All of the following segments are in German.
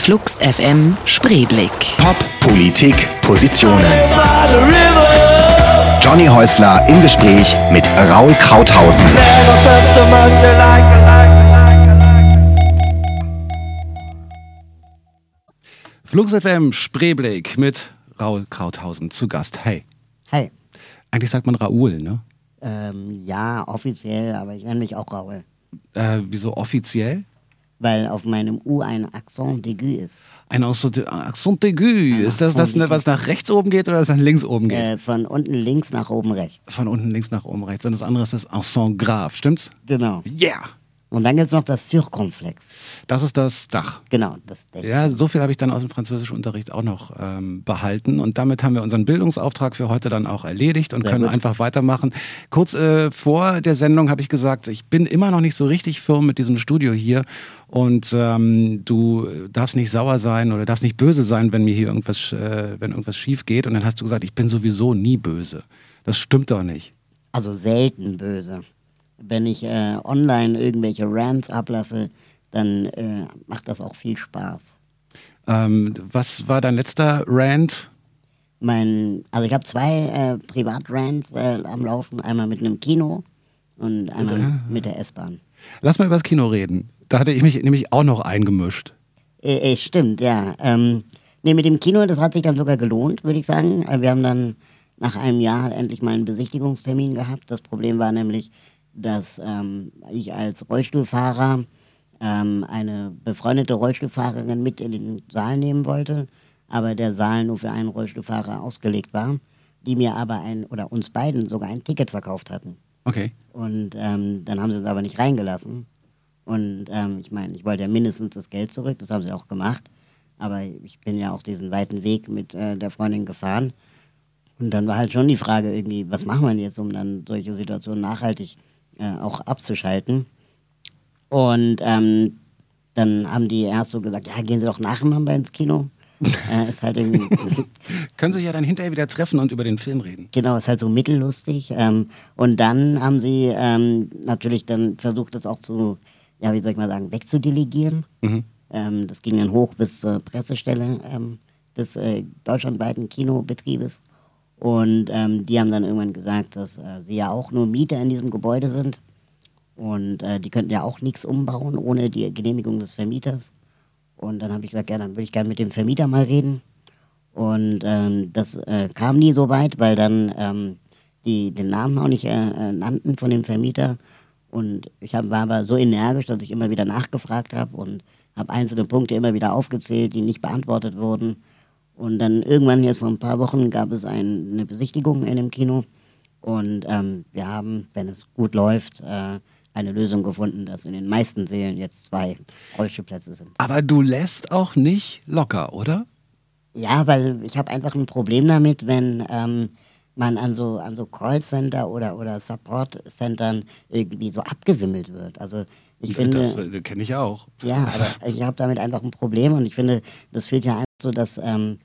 Flux FM Spreeblick. Pop, Politik, Positionen. Johnny Häusler im Gespräch mit Raul Krauthausen. Flux FM Spreeblick mit Raul Krauthausen zu Gast. Hey, Hi. eigentlich sagt man Raoul, ne? Ähm, ja, offiziell, aber ich nenne mich auch Raul. Äh, wieso offiziell? Weil auf meinem U ein Accent d'aigu ist. Ein Accent Accent aigu. Ist das das, aigu. was nach rechts oben geht oder das nach links oben geht? Äh, von unten links nach oben rechts. Von unten links nach oben rechts. Und das andere ist das Accent grave, stimmt's? Genau. Yeah! Und dann gibt es noch das Circonflex. Das ist das Dach. Genau, das Dech. Ja, so viel habe ich dann aus dem Französischunterricht auch noch ähm, behalten. Und damit haben wir unseren Bildungsauftrag für heute dann auch erledigt und Sehr können gut. einfach weitermachen. Kurz äh, vor der Sendung habe ich gesagt, ich bin immer noch nicht so richtig firm mit diesem Studio hier. Und ähm, du darfst nicht sauer sein oder darfst nicht böse sein, wenn mir hier irgendwas, äh, wenn irgendwas schief geht. Und dann hast du gesagt, ich bin sowieso nie böse. Das stimmt doch nicht. Also selten böse. Wenn ich äh, online irgendwelche Rants ablasse, dann äh, macht das auch viel Spaß. Ähm, was war dein letzter Rant? Mein, also ich habe zwei äh, Privatrants äh, am Laufen, einmal mit einem Kino und einmal mit der S-Bahn. Lass mal über das Kino reden. Da hatte ich mich nämlich auch noch eingemischt. Äh, äh, stimmt, ja. Ähm, nee, mit dem Kino, das hat sich dann sogar gelohnt, würde ich sagen. Äh, Wir haben dann nach einem Jahr endlich mal einen Besichtigungstermin gehabt. Das Problem war nämlich, dass ähm, ich als Rollstuhlfahrer ähm, eine befreundete Rollstuhlfahrerin mit in den Saal nehmen wollte, aber der Saal nur für einen Rollstuhlfahrer ausgelegt war, die mir aber ein, oder uns beiden sogar ein Ticket verkauft hatten. Okay. Und ähm, dann haben sie uns aber nicht reingelassen. Und ähm, ich meine, ich wollte ja mindestens das Geld zurück, das haben sie auch gemacht. Aber ich bin ja auch diesen weiten Weg mit äh, der Freundin gefahren. Und dann war halt schon die Frage irgendwie, was machen wir jetzt, um dann solche Situationen nachhaltig äh, auch abzuschalten. Und ähm, dann haben die erst so gesagt, ja, gehen Sie doch nacheinander ins Kino. äh, ist halt Können sich ja dann hinterher wieder treffen und über den Film reden. Genau, ist halt so mittellustig. Ähm, und dann haben sie ähm, natürlich dann versucht, das auch zu, ja, wie soll ich mal sagen, wegzudelegieren. Mhm. Ähm, das ging dann hoch bis zur Pressestelle ähm, des äh, deutschlandweiten Kinobetriebes. Und ähm, die haben dann irgendwann gesagt, dass äh, sie ja auch nur Mieter in diesem Gebäude sind. Und äh, die könnten ja auch nichts umbauen ohne die Genehmigung des Vermieters. Und dann habe ich gesagt, ja, dann würde ich gerne mit dem Vermieter mal reden. Und ähm, das äh, kam nie so weit, weil dann ähm, die den Namen auch nicht äh, äh, nannten von dem Vermieter. Und ich hab, war aber so energisch, dass ich immer wieder nachgefragt habe und habe einzelne Punkte immer wieder aufgezählt, die nicht beantwortet wurden. Und dann irgendwann, jetzt vor ein paar Wochen, gab es ein, eine Besichtigung in dem Kino. Und ähm, wir haben, wenn es gut läuft, äh, eine Lösung gefunden, dass in den meisten Sälen jetzt zwei Rollstuhlplätze sind. Aber du lässt auch nicht locker, oder? Ja, weil ich habe einfach ein Problem damit, wenn ähm, man an so, an so Callcenter oder, oder Support-Centern irgendwie so abgewimmelt wird. Also ich finde, das kenne ich auch. ja, aber ich habe damit einfach ein Problem und ich finde, das führt ja einfach so, dass ähm,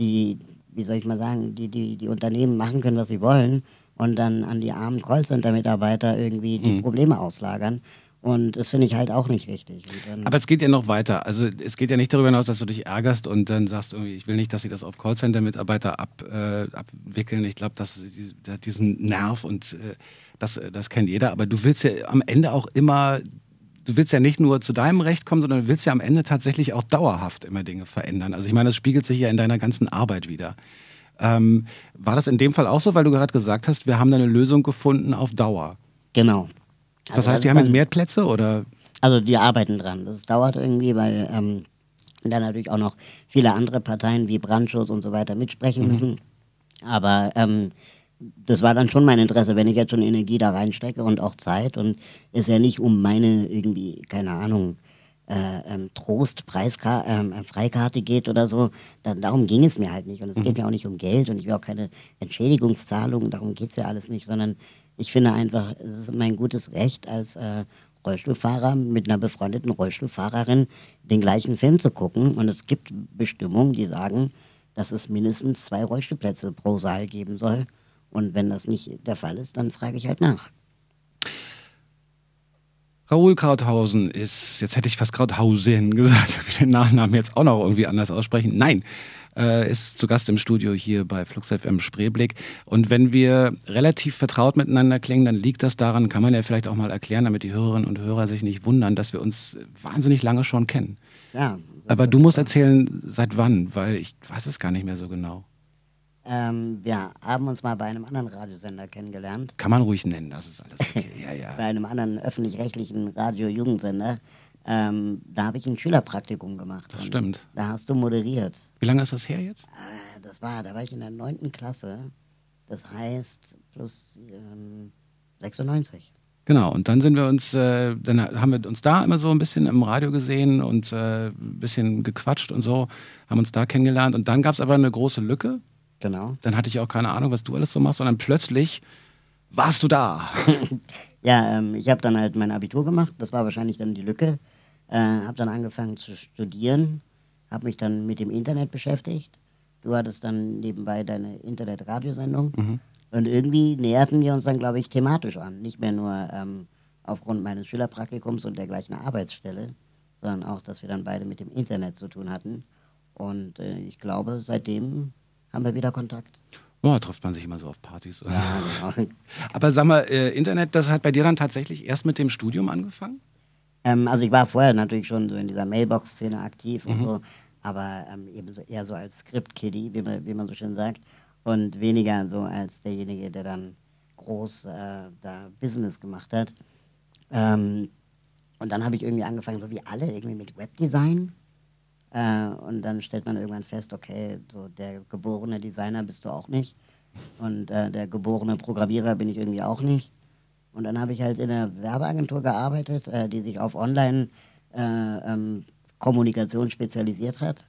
die, wie soll ich mal sagen, die, die, die Unternehmen machen können, was sie wollen und dann an die armen Callcenter-Mitarbeiter irgendwie die Mhm. Probleme auslagern. Und das finde ich halt auch nicht richtig. Aber es geht ja noch weiter. Also es geht ja nicht darüber hinaus, dass du dich ärgerst und dann sagst irgendwie, ich will nicht, dass sie das auf Callcenter-Mitarbeiter ab, äh, abwickeln. Ich glaube, dass die- diesen Nerv und äh, das, das kennt jeder. Aber du willst ja am Ende auch immer, du willst ja nicht nur zu deinem Recht kommen, sondern du willst ja am Ende tatsächlich auch dauerhaft immer Dinge verändern. Also ich meine, das spiegelt sich ja in deiner ganzen Arbeit wieder. Ähm, war das in dem Fall auch so, weil du gerade gesagt hast, wir haben da eine Lösung gefunden auf Dauer? genau. Das Also heißt, die haben jetzt mehr Plätze oder? Also die arbeiten dran. Das dauert irgendwie, weil ähm, dann natürlich auch noch viele andere Parteien wie Brandschutz und so weiter mitsprechen müssen. Aber ähm, das war dann schon mein Interesse, wenn ich jetzt schon Energie da reinstecke und auch Zeit und es ja nicht um meine irgendwie, keine Ahnung, äh, ähm, Trost, Preiska ähm, äh, Freikarte geht oder so, dann, darum ging es mir halt nicht. Und es geht ja auch nicht um Geld und ich will auch keine Entschädigungszahlungen, darum geht es ja alles nicht, sondern ich finde einfach, es ist mein gutes Recht als äh, Rollstuhlfahrer mit einer befreundeten Rollstuhlfahrerin den gleichen Film zu gucken. Und es gibt Bestimmungen, die sagen, dass es mindestens zwei Rollstuhlplätze pro Saal geben soll. Und wenn das nicht der Fall ist, dann frage ich halt nach. Raoul Krauthausen ist, jetzt hätte ich fast Krauthausen gesagt, ich den Nachnamen jetzt auch noch irgendwie anders aussprechen. Nein, äh, ist zu Gast im Studio hier bei Flux FM Spreeblick. Und wenn wir relativ vertraut miteinander klingen, dann liegt das daran, kann man ja vielleicht auch mal erklären, damit die Hörerinnen und Hörer sich nicht wundern, dass wir uns wahnsinnig lange schon kennen. Ja. Aber du musst erzählen, seit wann, weil ich weiß es gar nicht mehr so genau. Ähm, wir haben uns mal bei einem anderen Radiosender kennengelernt. Kann man ruhig nennen, das ist alles okay. Ja, ja. bei einem anderen öffentlich-rechtlichen Radio-Jugendsender. Ähm, da habe ich ein Schülerpraktikum gemacht. Das stimmt. Da hast du moderiert. Wie lange ist das her jetzt? Äh, das war, da war ich in der neunten Klasse. Das heißt plus ähm, 96. Genau, und dann sind wir uns, äh, dann haben wir uns da immer so ein bisschen im Radio gesehen und äh, ein bisschen gequatscht und so, haben uns da kennengelernt. Und dann gab es aber eine große Lücke. Genau. Dann hatte ich auch keine Ahnung, was du alles so machst, und dann plötzlich warst du da. Ja, ähm, ich habe dann halt mein Abitur gemacht. Das war wahrscheinlich dann die Lücke. Äh, habe dann angefangen zu studieren, habe mich dann mit dem Internet beschäftigt. Du hattest dann nebenbei deine Internet-Radiosendung. Und irgendwie näherten wir uns dann, glaube ich, thematisch an. Nicht mehr nur ähm, aufgrund meines Schülerpraktikums und der gleichen Arbeitsstelle, sondern auch, dass wir dann beide mit dem Internet zu tun hatten. Und äh, ich glaube, seitdem haben wir wieder Kontakt. Boah, trifft man sich immer so auf Partys. Ja, genau. Aber sag mal, äh, Internet, das hat bei dir dann tatsächlich erst mit dem Studium angefangen? Ähm, also ich war vorher natürlich schon so in dieser Mailbox-Szene aktiv und so, aber ähm, eben so eher so als Script-Kiddie, wie man, wie man so schön sagt, und weniger so als derjenige, der dann groß äh, da Business gemacht hat. Ähm, und dann habe ich irgendwie angefangen, so wie alle, irgendwie mit Webdesign. Äh, und dann stellt man irgendwann fest, okay, so der geborene Designer bist du auch nicht. Und äh, der geborene Programmierer bin ich irgendwie auch nicht. Und dann habe ich halt in einer Werbeagentur gearbeitet, äh, die sich auf Online-Kommunikation spezialisiert hat.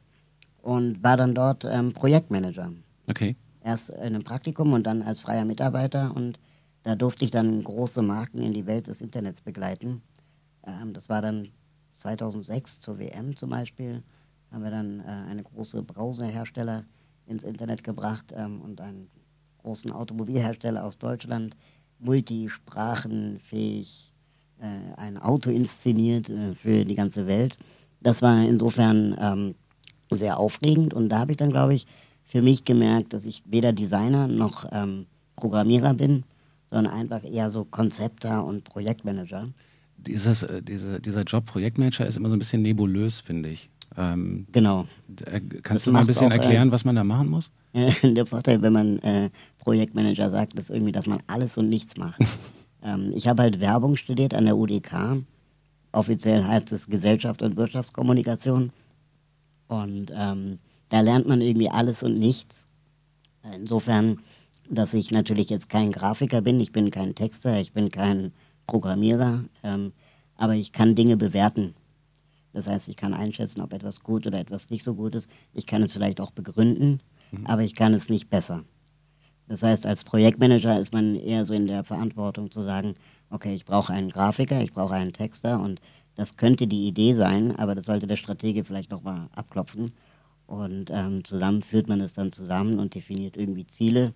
Und war dann dort ähm, Projektmanager. Okay. Erst in einem Praktikum und dann als freier Mitarbeiter. Und da durfte ich dann große Marken in die Welt des Internets begleiten. Ähm, das war dann 2006 zur WM zum Beispiel. Haben wir dann äh, eine große Browserhersteller ins Internet gebracht ähm, und einen großen Automobilhersteller aus Deutschland, multisprachenfähig, äh, ein Auto inszeniert äh, für die ganze Welt. Das war insofern ähm, sehr aufregend und da habe ich dann, glaube ich, für mich gemerkt, dass ich weder Designer noch ähm, Programmierer bin, sondern einfach eher so Konzepter und Projektmanager. Dieses, äh, diese, dieser Job Projektmanager ist immer so ein bisschen nebulös, finde ich. Ähm, Genau. äh, kannst Das du mal ein bisschen auch, äh, erklären, was man da machen muss? Der Vorteil, wenn man äh, Projektmanager sagt, ist irgendwie, dass man alles und nichts macht. ähm, ich habe halt Werbung studiert an der UDK. Offiziell heißt es Gesellschaft und Wirtschaftskommunikation. Und ähm, da lernt man irgendwie alles und nichts. Insofern, dass ich natürlich jetzt kein Grafiker bin, ich bin kein Texter, ich bin kein Programmierer, ähm, aber ich kann Dinge bewerten. Das heißt, ich kann einschätzen, ob etwas gut oder etwas nicht so gut ist. Ich kann es vielleicht auch begründen, aber ich kann es nicht besser. Das heißt, als Projektmanager ist man eher so in der Verantwortung zu sagen, okay, ich brauche einen Grafiker, ich brauche einen Texter und das könnte die Idee sein, aber das sollte der Stratege vielleicht nochmal abklopfen. Und ähm, zusammen führt man es dann zusammen und definiert irgendwie Ziele,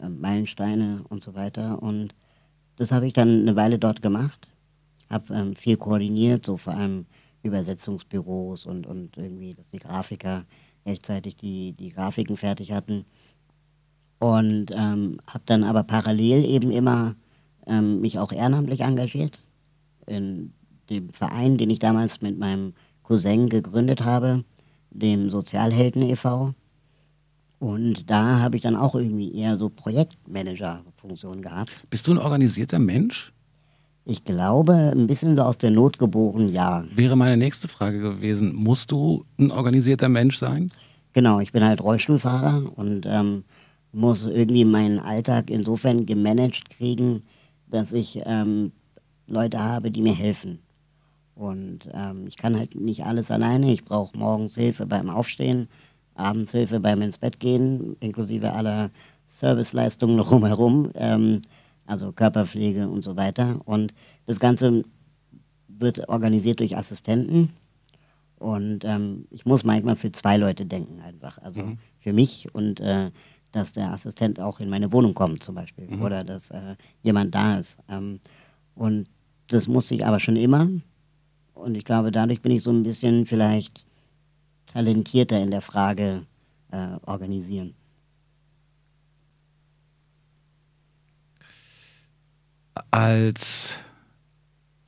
ähm, Meilensteine und so weiter. Und das habe ich dann eine Weile dort gemacht, habe ähm, viel koordiniert, so vor allem Übersetzungsbüros und, und irgendwie, dass die Grafiker rechtzeitig die, die Grafiken fertig hatten. Und ähm, habe dann aber parallel eben immer ähm, mich auch ehrenamtlich engagiert in dem Verein, den ich damals mit meinem Cousin gegründet habe, dem Sozialhelden e.V. Und da habe ich dann auch irgendwie eher so Projektmanager-Funktion gehabt. Bist du ein organisierter Mensch? Ich glaube, ein bisschen so aus der Not geboren, ja. Wäre meine nächste Frage gewesen. Musst du ein organisierter Mensch sein? Genau, ich bin halt Rollstuhlfahrer und ähm, muss irgendwie meinen Alltag insofern gemanagt kriegen, dass ich ähm, Leute habe, die mir helfen. Und ähm, ich kann halt nicht alles alleine. Ich brauche morgens Hilfe beim Aufstehen, abends Hilfe beim ins Bett gehen, inklusive aller Serviceleistungen drumherum, ähm, also Körperpflege und so weiter. Und das Ganze wird organisiert durch Assistenten. Und ähm, ich muss manchmal für zwei Leute denken einfach. Also für mich und äh, dass der Assistent auch in meine Wohnung kommt zum Beispiel. Oder dass äh, jemand da ist. Ähm, und das musste ich aber schon immer. Und ich glaube, dadurch bin ich so ein bisschen vielleicht talentierter in der Frage äh, organisieren. Als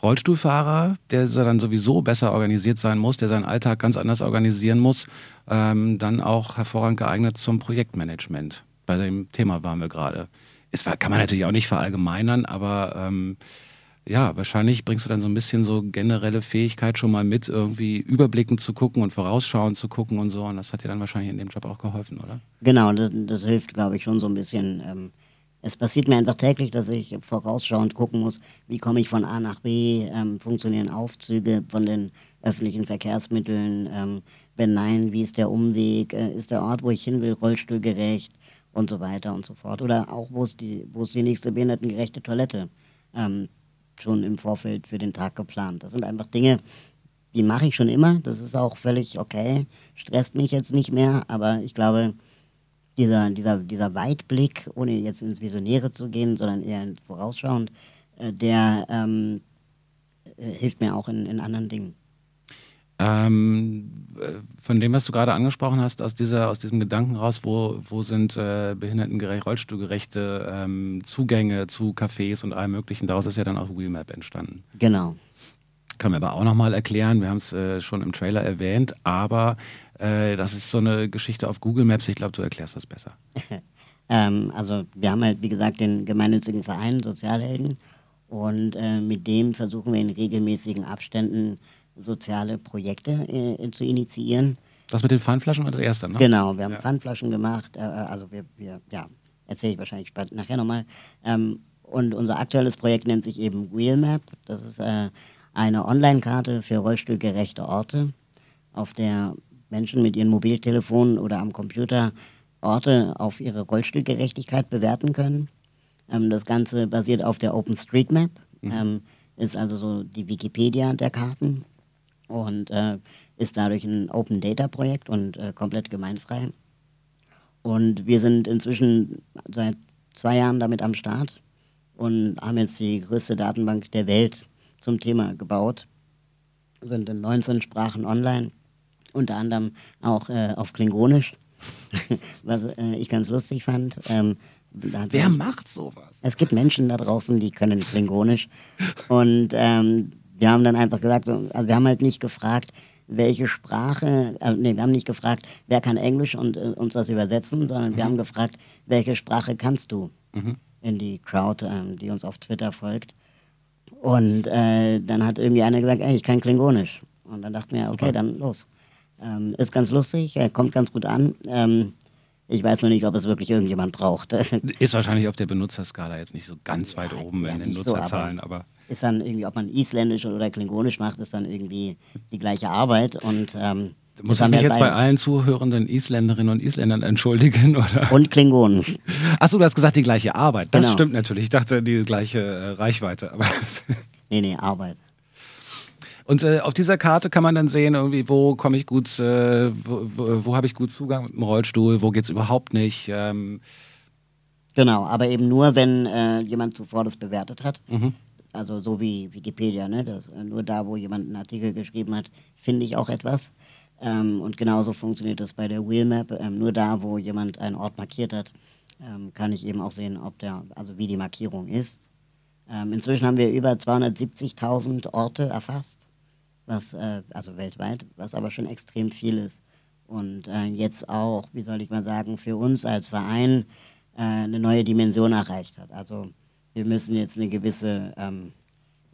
Rollstuhlfahrer, der dann sowieso besser organisiert sein muss, der seinen Alltag ganz anders organisieren muss, ähm, dann auch hervorragend geeignet zum Projektmanagement. Bei dem Thema waren wir gerade. Es kann man natürlich auch nicht verallgemeinern, aber ähm, ja, wahrscheinlich bringst du dann so ein bisschen so generelle Fähigkeit schon mal mit, irgendwie überblickend zu gucken und vorausschauend zu gucken und so. Und das hat dir dann wahrscheinlich in dem Job auch geholfen, oder? Genau, das, das hilft, glaube ich, schon so ein bisschen. Ähm, es passiert mir einfach täglich, dass ich vorausschauend gucken muss, wie komme ich von A nach B, ähm, funktionieren Aufzüge von den öffentlichen Verkehrsmitteln, ähm, wenn nein, wie ist der Umweg, äh, ist der Ort, wo ich hin will, rollstuhlgerecht und so weiter und so fort. Oder auch, wo ist die, wo ist die nächste behindertengerechte Toilette? Ähm, schon im Vorfeld für den Tag geplant. Das sind einfach Dinge, die mache ich schon immer. Das ist auch völlig okay. Stresst mich jetzt nicht mehr, aber ich glaube, dieser, dieser, dieser Weitblick, ohne jetzt ins Visionäre zu gehen, sondern eher vorausschauend, äh, der ähm, äh, hilft mir auch in, in anderen Dingen. Ähm, äh, von dem, was du gerade angesprochen hast, aus, dieser, aus diesem Gedanken raus, wo, wo sind äh, behindertengerecht, rollstuhlgerechte ähm, Zugänge zu Cafés und allem Möglichen, daraus ist ja dann auch Wheelmap entstanden. Genau. Können wir aber auch nochmal erklären, wir haben es äh, schon im Trailer erwähnt, aber äh, das ist so eine Geschichte auf Google Maps, ich glaube, du erklärst das besser. ähm, also wir haben halt, wie gesagt, den gemeinnützigen Verein Sozialhelden und äh, mit dem versuchen wir in regelmäßigen Abständen soziale Projekte äh, zu initiieren. Das mit den Pfandflaschen war das erste, ne? Genau, wir haben ja. Pfandflaschen gemacht, äh, also wir, wir ja, erzähle ich wahrscheinlich nachher nochmal. Ähm, und unser aktuelles Projekt nennt sich eben Wheelmap. Das ist äh, eine Online-Karte für rollstuhlgerechte Orte, auf der Menschen mit ihren Mobiltelefonen oder am Computer Orte auf ihre Rollstuhlgerechtigkeit bewerten können. Ähm, das Ganze basiert auf der OpenStreetMap, mhm. ähm, ist also so die Wikipedia der Karten und äh, ist dadurch ein Open Data Projekt und äh, komplett gemeinfrei. Und wir sind inzwischen seit zwei Jahren damit am Start und haben jetzt die größte Datenbank der Welt zum Thema gebaut. Sind in 19 Sprachen online, unter anderem auch äh, auf Klingonisch, was äh, ich ganz lustig fand. Ähm, Wer macht sowas? Es gibt Menschen da draußen, die können Klingonisch. Und ähm, wir haben dann einfach gesagt, also wir haben halt nicht gefragt, welche Sprache, äh, nee, wir haben nicht gefragt, wer kann Englisch und äh, uns das übersetzen, sondern mhm. wir haben gefragt, welche Sprache kannst du mhm. in die Crowd, äh, die uns auf Twitter folgt. Und äh, dann hat irgendwie einer gesagt, ey, ich kann Klingonisch. Und dann dachten wir, okay, Super. dann los. Ähm, ist ganz lustig, er kommt ganz gut an. Ähm, ich weiß nur nicht, ob es wirklich irgendjemand braucht. Ist wahrscheinlich auf der Benutzerskala jetzt nicht so ganz weit ja, oben ja, in den Nutzerzahlen, so, aber, aber, Ist dann irgendwie, ob man Isländisch oder Klingonisch macht, ist dann irgendwie die gleiche Arbeit und ähm, muss ich mich jetzt bei allen zuhörenden Isländerinnen und Isländern entschuldigen? Oder? Und Klingonen. Achso, du hast gesagt, die gleiche Arbeit. Das genau. stimmt natürlich. Ich dachte, die gleiche äh, Reichweite. Aber nee, nee, Arbeit. Und äh, auf dieser Karte kann man dann sehen, irgendwie, wo komme ich gut, äh, wo, wo, wo habe ich gut Zugang mit dem Rollstuhl, wo geht es überhaupt nicht. Ähm. Genau, aber eben nur, wenn äh, jemand zuvor das bewertet hat. Mhm. Also so wie Wikipedia, ne? Das, nur da, wo jemand einen Artikel geschrieben hat, finde ich auch etwas. Ähm, und genauso funktioniert das bei der Wheelmap. Ähm, nur da, wo jemand einen Ort markiert hat, ähm, kann ich eben auch sehen, ob der, also wie die Markierung ist. Ähm, inzwischen haben wir über 270.000 Orte erfasst was, äh, also weltweit, was aber schon extrem viel ist. Und äh, jetzt auch, wie soll ich mal sagen, für uns als Verein äh, eine neue Dimension erreicht hat. Also wir müssen jetzt eine gewisse ähm,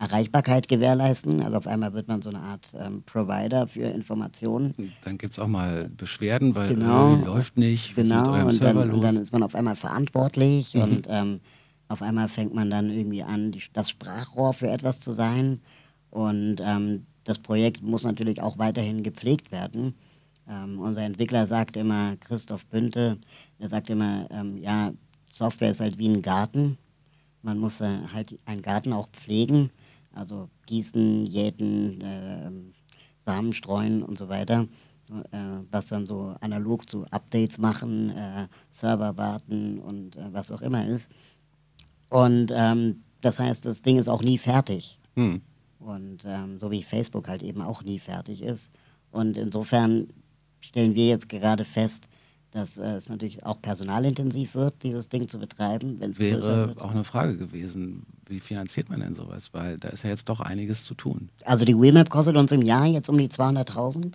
Erreichbarkeit gewährleisten. Also auf einmal wird man so eine Art ähm, Provider für Informationen. Dann gibt es auch mal Beschwerden, weil genau, äh, läuft nicht. Genau, und dann, und dann, ist man auf einmal verantwortlich mhm. und ähm, auf einmal fängt man dann irgendwie an, die, das Sprachrohr für etwas zu sein. Und ähm, das Projekt muss natürlich auch weiterhin gepflegt werden. Ähm, unser Entwickler sagt immer, Christoph Bünte, der sagt immer, ähm, ja, Software ist halt wie ein Garten. Man muss äh, halt einen Garten auch pflegen, also gießen, jäten, äh, Samen streuen und so weiter. Äh, was dann so analog zu Updates machen, äh, Server warten und äh, was auch immer ist. Und ähm, das heißt, das Ding ist auch nie fertig. Hm. Und ähm, so wie Facebook halt eben auch nie fertig ist. Und insofern stellen wir jetzt gerade fest, dass äh, es natürlich auch personalintensiv wird, dieses Ding zu betreiben, wenn es größer Wäre auch eine Frage gewesen, wie finanziert man denn sowas? Weil da ist ja jetzt doch einiges zu tun. Also die Wheelmap kostet uns im Jahr jetzt um die 200.000.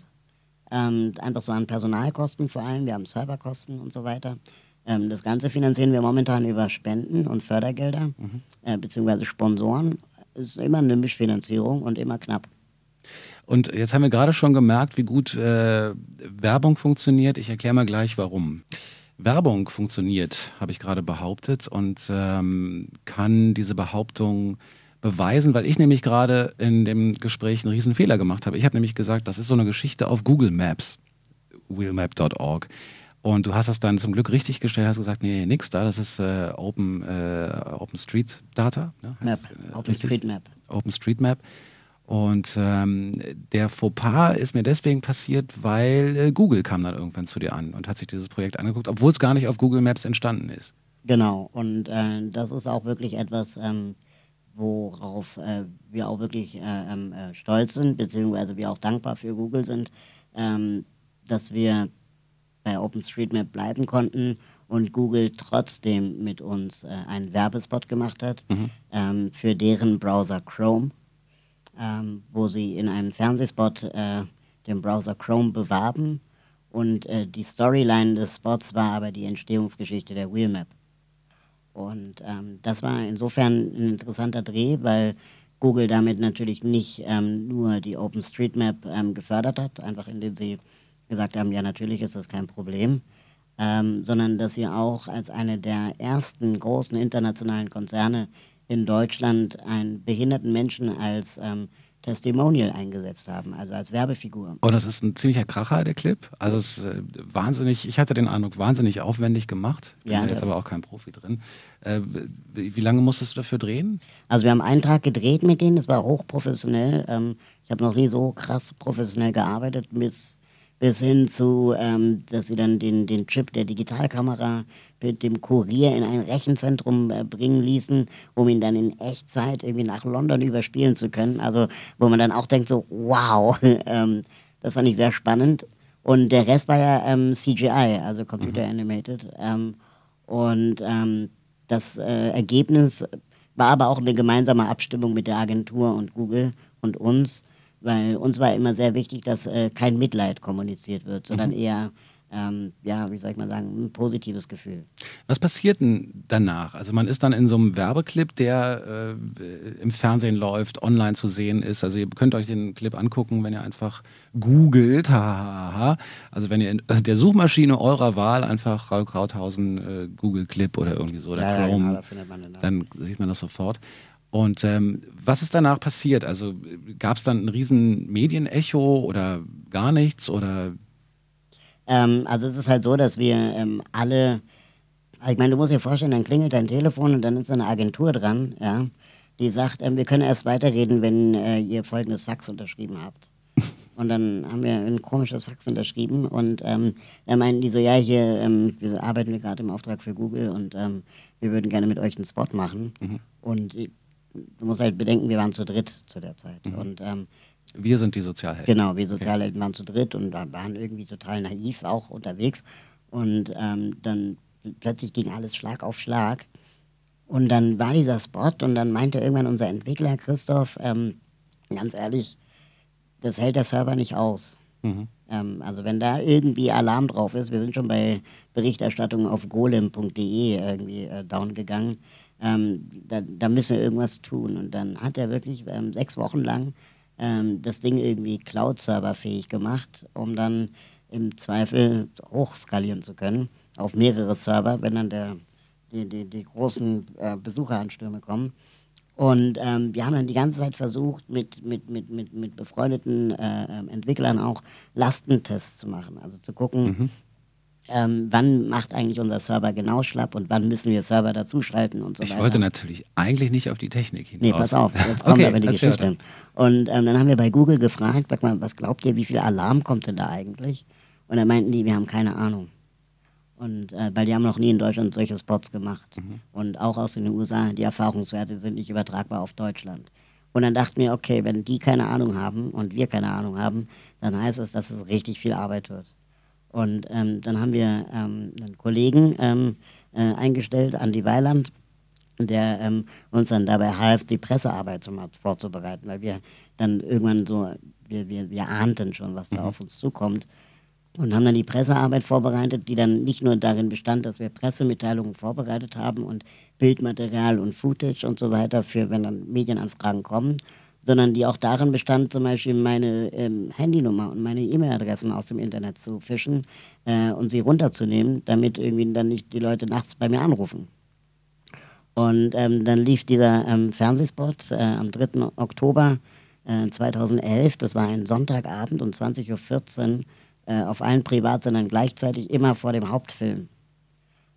Ähm, einfach so an Personalkosten vor allem. Wir haben Serverkosten und so weiter. Ähm, das Ganze finanzieren wir momentan über Spenden und Fördergelder, äh, beziehungsweise Sponsoren. Ist immer eine Mischfinanzierung und immer knapp. Und jetzt haben wir gerade schon gemerkt, wie gut äh, Werbung funktioniert. Ich erkläre mal gleich, warum. Werbung funktioniert, habe ich gerade behauptet und ähm, kann diese Behauptung beweisen, weil ich nämlich gerade in dem Gespräch einen riesen Fehler gemacht habe. Ich habe nämlich gesagt, das ist so eine Geschichte auf Google Maps, wheelmap.org. Und du hast das dann zum Glück richtig gestellt, hast gesagt, nee, nix da, das ist äh, Open, äh, Street Data. Ne? Map, äh, OpenStreetMap. OpenStreetMap. Und ähm, der Fauxpas ist mir deswegen passiert, weil äh, Google kam dann irgendwann zu dir an und hat sich dieses Projekt angeguckt, obwohl es gar nicht auf Google Maps entstanden ist. Genau, und äh, das ist auch wirklich etwas, ähm, worauf äh, wir auch wirklich äh, ähm, äh, stolz sind, beziehungsweise wir auch dankbar für Google sind, ähm, dass wir bei OpenStreetMap bleiben konnten und Google trotzdem mit uns äh, einen Werbespot gemacht hat ähm, für deren Browser Chrome, ähm, wo sie in einem Fernsehspot äh, den Browser Chrome bewarben und äh, die Storyline des Spots war aber die Entstehungsgeschichte der Wheelmap. Und ähm, das war insofern ein interessanter Dreh, weil Google damit natürlich nicht ähm, nur die OpenStreetMap ähm, gefördert hat, einfach indem sie gesagt haben, ja natürlich ist das kein Problem, ähm, sondern dass sie auch als eine der ersten großen internationalen Konzerne in Deutschland einen behinderten Menschen als ähm, Testimonial eingesetzt haben, also als Werbefigur. Und das ist ein ziemlicher Kracher, der Clip. Also es ist äh, wahnsinnig, ich hatte den Eindruck, wahnsinnig aufwendig gemacht. Bin Ja, da jetzt ja. aber auch kein Profi drin. Äh, wie, wie lange musstest du dafür drehen? Also wir haben einen Tag gedreht mit denen, das war hochprofessionell. Ähm, ich habe noch nie so krass professionell gearbeitet, bis, bis hin zu, ähm, dass sie dann den, den Chip der Digitalkamera mit dem Kurier in ein Rechenzentrum äh, bringen ließen, um ihn dann in Echtzeit irgendwie nach London überspielen zu können. Also wo man dann auch denkt so, wow, ähm, das fand ich sehr spannend. Und der Rest war ja ähm, CGI, also Computer Animated. Ähm, und ähm, das äh, Ergebnis war aber auch eine gemeinsame Abstimmung mit der Agentur und Google und uns, weil uns war immer sehr wichtig, dass äh, kein Mitleid kommuniziert wird, sondern eher, ähm, ja, wie soll ich mal sagen, ein positives Gefühl. Was passiert denn danach? Also man ist dann in so einem Werbeclip, der äh, im Fernsehen läuft, online zu sehen ist. Also ihr könnt euch den Clip angucken, wenn ihr einfach googelt. hahaha. Also wenn ihr in der Suchmaschine eurer Wahl einfach Raul Krauthausen äh, Google Clip oder irgendwie so oder Ja, ja, Chrome, genau, da dann. dann sieht man das sofort. Und ähm, was ist danach passiert? Also gab es dann ein riesen Medienecho oder gar nichts oder Ähm, also es ist halt so, dass wir ähm, alle, also ich meine, du musst dir vorstellen, dann klingelt dein Telefon und dann ist eine Agentur dran, ja, die sagt, ähm, wir können erst weiterreden, wenn äh, ihr folgendes Fax unterschrieben habt. Und dann haben wir ein komisches Fax unterschrieben und ähm, dann meinten die so, ja, hier ähm, wir arbeiten wir gerade im Auftrag für Google und ähm, wir würden gerne mit euch einen Spot machen. Und äh, du musst halt bedenken, wir waren zu dritt zu der Zeit. Und ähm, wir sind die Sozialhelden? Genau, wir Sozialhelden waren zu dritt und waren irgendwie total naiv auch unterwegs. Und ähm, dann plötzlich ging alles Schlag auf Schlag. Und dann war dieser Spot und dann meinte irgendwann unser Entwickler Christoph, ähm, ganz ehrlich, das hält der Server nicht aus. Mhm. Ähm, also wenn da irgendwie Alarm drauf ist, wir sind schon bei Berichterstattungen auf golem.de irgendwie äh, down gegangen, ähm, da, da müssen wir irgendwas tun. Und dann hat er wirklich ähm, sechs Wochen lang ähm, das Ding irgendwie Cloud-Server-fähig gemacht, um dann im Zweifel hochskalieren zu können auf mehrere Server, wenn dann der, die, die, die großen äh, Besucheranstürme kommen. Und ähm, wir haben dann die ganze Zeit versucht, mit, mit, mit, mit, mit befreundeten äh, ähm, Entwicklern auch Lastentests zu machen. Also zu gucken, ähm, wann macht eigentlich unser Server genau schlapp und wann müssen wir Server dazuschalten und so Ich weiter. wollte natürlich eigentlich nicht auf die Technik hinaus. Nee, pass auf, jetzt kommt Okay, aber die Geschichte. Und ähm, dann haben wir bei Google gefragt, sag mal, was glaubt ihr, wie viel Alarm kommt denn da eigentlich? Und dann meinten die, wir haben keine Ahnung. Und äh, weil die haben noch nie in Deutschland solche Spots gemacht. Mhm. Und auch aus den USA, die Erfahrungswerte sind nicht übertragbar auf Deutschland. Und dann dachten wir, okay, wenn die keine Ahnung haben und wir keine Ahnung haben, dann heißt es, dass es richtig viel Arbeit wird. Und ähm, dann haben wir ähm, einen Kollegen ähm, äh, eingestellt, Andi Weiland, der ähm, uns dann dabei half, die Pressearbeit zum, vorzubereiten, weil wir dann irgendwann so, wir, wir, wir ahnten schon, was da auf uns zukommt. Und haben dann die Pressearbeit vorbereitet, die dann nicht nur darin bestand, dass wir Pressemitteilungen vorbereitet haben und Bildmaterial und Footage und so weiter für, wenn dann Medienanfragen kommen, sondern die auch darin bestand, zum Beispiel meine ähm, Handynummer und meine E-Mail-Adressen aus dem Internet zu fischen äh, und sie runterzunehmen, damit irgendwie dann nicht die Leute nachts bei mir anrufen. Und ähm, dann lief dieser ähm, Fernsehspot äh, am 3. Oktober äh, 2011, das war ein Sonntagabend um 20.14 Uhr äh, auf allen Privatsendern gleichzeitig immer vor dem Hauptfilm.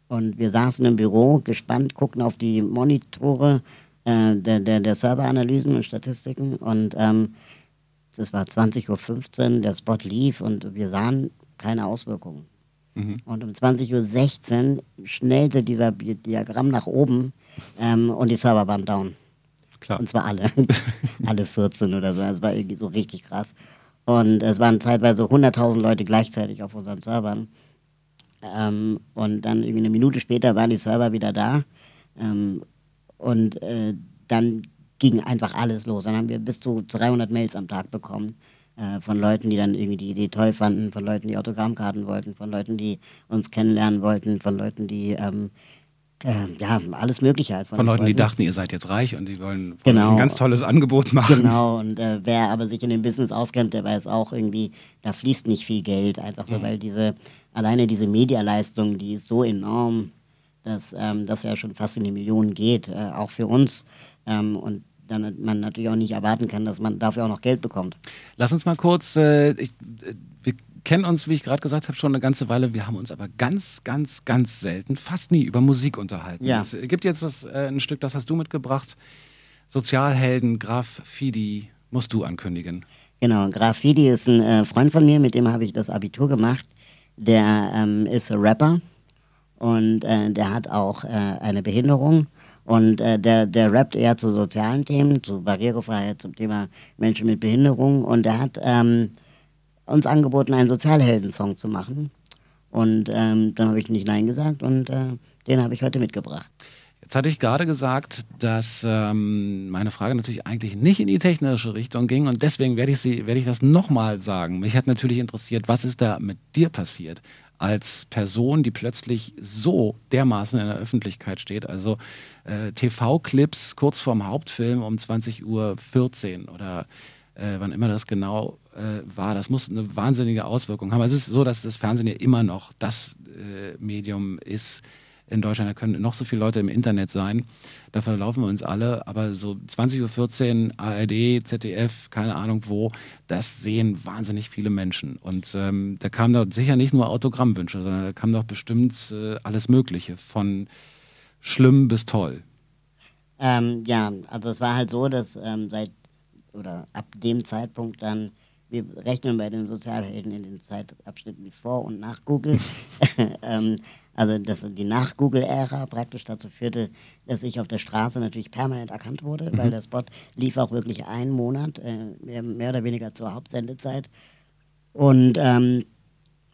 Und wir saßen im Büro, gespannt, guckten auf die Monitore äh, der, der, der Serveranalysen und Statistiken. Und ähm, das war 20.15 Uhr, der Spot lief und wir sahen keine Auswirkungen. Mhm. Und um 20.16 Uhr schnellte dieser Diagramm nach oben ähm, und die Server waren down. Klar. Und zwar alle. alle 14 oder so. Das war irgendwie so richtig krass. Und es waren zeitweise 100.000 Leute gleichzeitig auf unseren Servern. Ähm, und dann irgendwie eine Minute später waren die Server wieder da. Ähm, und äh, dann ging einfach alles los. Dann haben wir bis zu 300 Mails am Tag bekommen äh, von Leuten, die dann irgendwie die Idee toll fanden, von Leuten, die Autogrammkarten wollten, von Leuten, die uns kennenlernen wollten, von Leuten, die ähm, äh, ja, alles Mögliche halt. Von, von Leuten, die dachten, ihr seid jetzt reich und die wollen genau. ein ganz tolles Angebot machen. Genau, und äh, wer aber sich in dem Business auskennt, der weiß auch irgendwie, da fließt nicht viel Geld, einfach so, mhm. weil diese, alleine diese Medialeistung, die ist so enorm, dass ähm, das ja schon fast in die Millionen geht, äh, auch für uns. Ähm, und dann man natürlich auch nicht erwarten kann, dass man dafür auch noch Geld bekommt. Lass uns mal kurz, äh, ich, äh, wir kennen uns, wie ich gerade gesagt habe, schon eine ganze Weile. Wir haben uns aber ganz, ganz, ganz selten, fast nie über Musik unterhalten. Ja. Es gibt jetzt das, äh, ein Stück, das hast du mitgebracht. Sozialhelden, Graf Fidi, musst du ankündigen. Genau, Graf Fidi ist ein äh, Freund von mir, mit dem habe ich das Abitur gemacht. Der ähm, ist Rapper und äh, der hat auch äh, eine Behinderung. Und äh, der, der rappt eher zu sozialen Themen, zu Barrierefreiheit, zum Thema Menschen mit Behinderung. Und er hat ähm, uns angeboten, einen Sozialhelden-Song zu machen. Und ähm, dann habe ich nicht Nein gesagt und äh, den habe ich heute mitgebracht. Jetzt hatte ich gerade gesagt, dass ähm, meine Frage natürlich eigentlich nicht in die technische Richtung ging und deswegen werde ich, sie, werde ich das nochmal sagen. Mich hat natürlich interessiert, was ist da mit dir passiert als Person, die plötzlich so dermaßen in der Öffentlichkeit steht. Also äh, TV-Clips kurz vorm Hauptfilm um 20.14 Uhr oder äh, wann immer das genau äh, war, das muss eine wahnsinnige Auswirkung haben. Es ist so, dass das Fernsehen ja immer noch das äh, Medium ist in Deutschland. Da können noch so viele Leute im Internet sein. Da verlaufen wir uns alle. Aber so 20.14 Uhr, ARD, ZDF, keine Ahnung wo, das sehen wahnsinnig viele Menschen. Und ähm, da kamen dort sicher nicht nur Autogrammwünsche, sondern da kam doch bestimmt äh, alles Mögliche, von schlimm bis toll. Ähm, ja, also es war halt so, dass ähm, seit oder ab dem Zeitpunkt dann, wir rechnen bei den Sozialhelden in den Zeitabschnitten vor und nach Google. ähm, also dass die Nach-Google-Ära praktisch dazu führte, dass ich auf der Straße natürlich permanent erkannt wurde, mhm. weil der Spot lief auch wirklich einen Monat, äh, mehr, oder weniger zur Hauptsendezeit. Und ähm,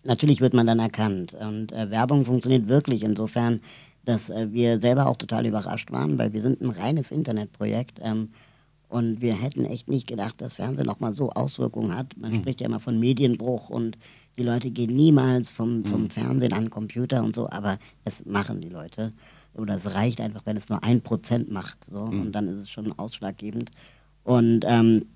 natürlich wird man dann erkannt. Und äh, Werbung funktioniert wirklich insofern, dass äh, wir selber auch total überrascht waren, weil wir sind ein reines Internetprojekt. Ähm, und wir hätten echt nicht gedacht, dass Fernsehen noch mal so Auswirkungen hat. Man mhm. spricht ja immer von Medienbruch und die Leute gehen niemals vom, vom mhm. Fernsehen an den Computer und so, aber es machen die Leute. Oder es reicht einfach, wenn es nur ein Prozent macht. So, mhm. Und dann ist es schon ausschlaggebend. Und ähm,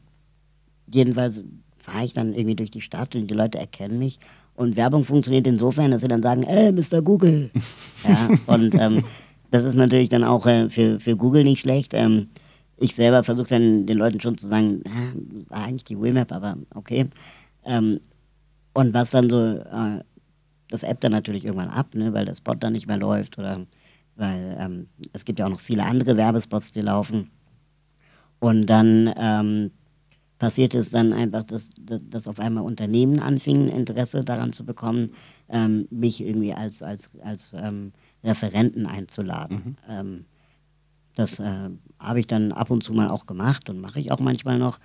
jedenfalls fahre ich dann irgendwie durch die Stadt und die Leute erkennen mich. Und Werbung funktioniert insofern, dass sie dann sagen, ey, Mr. Google. ja, und ähm, das ist natürlich dann auch äh, für, für Google nicht schlecht. Ähm, ich selber versuche dann den Leuten schon zu sagen, war eigentlich die Wheelmap, aber okay. Ähm, und was dann so, äh, das ebbt dann natürlich irgendwann ab, ne, weil der Spot dann nicht mehr läuft oder weil ähm, es gibt ja auch noch viele andere Werbespots, die laufen. Und dann ähm, passiert es dann einfach, dass, dass auf einmal Unternehmen anfingen, Interesse daran zu bekommen, ähm, mich irgendwie als, als, als ähm, Referenten einzuladen. Mhm. Ähm, das äh, habe ich dann ab und zu mal auch gemacht und mache ich auch manchmal noch.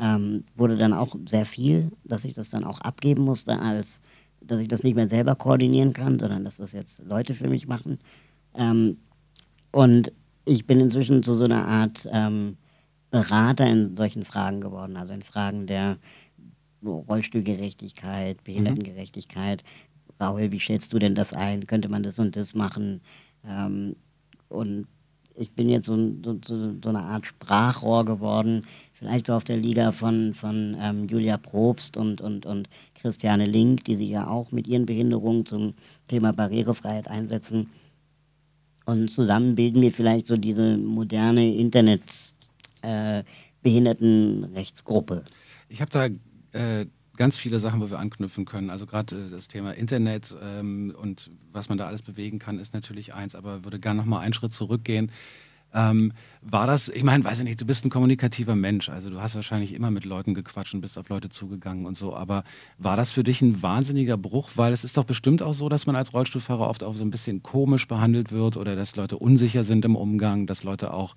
Ähm, wurde dann auch sehr viel, dass ich das dann auch abgeben musste, als dass ich das nicht mehr selber koordinieren kann, sondern dass das jetzt Leute für mich machen. Ähm, und ich bin inzwischen zu so einer Art ähm, Berater in solchen Fragen geworden, also in Fragen der Rollstuhlgerechtigkeit, Behindertengerechtigkeit. Mhm. Raul, wie schätzt du denn das ein? Könnte man das und das machen? Ähm, und ich bin jetzt so, so, so, so, eine Art Sprachrohr geworden, vielleicht so auf der Liga von, von ähm, Julia Probst und, und, und Christiane Link, die sich ja auch mit ihren Behinderungen zum Thema Barrierefreiheit einsetzen. Und zusammen bilden wir vielleicht so diese moderne Internet-Behindertenrechtsgruppe. Äh, ich habe da äh, ganz viele Sachen, wo wir anknüpfen können. Also gerade äh, das Thema Internet ähm, und was man da alles bewegen kann, ist natürlich eins, aber würde gerne noch mal einen Schritt zurückgehen. Ähm, war das, ich meine, weiß ich nicht, du bist ein kommunikativer Mensch, also du hast wahrscheinlich immer mit Leuten gequatscht und bist auf Leute zugegangen und so, aber war das für dich ein wahnsinniger Bruch? Weil es ist doch bestimmt auch so, dass man als Rollstuhlfahrer oft auch so ein bisschen komisch behandelt wird oder dass Leute unsicher sind im Umgang, dass Leute auch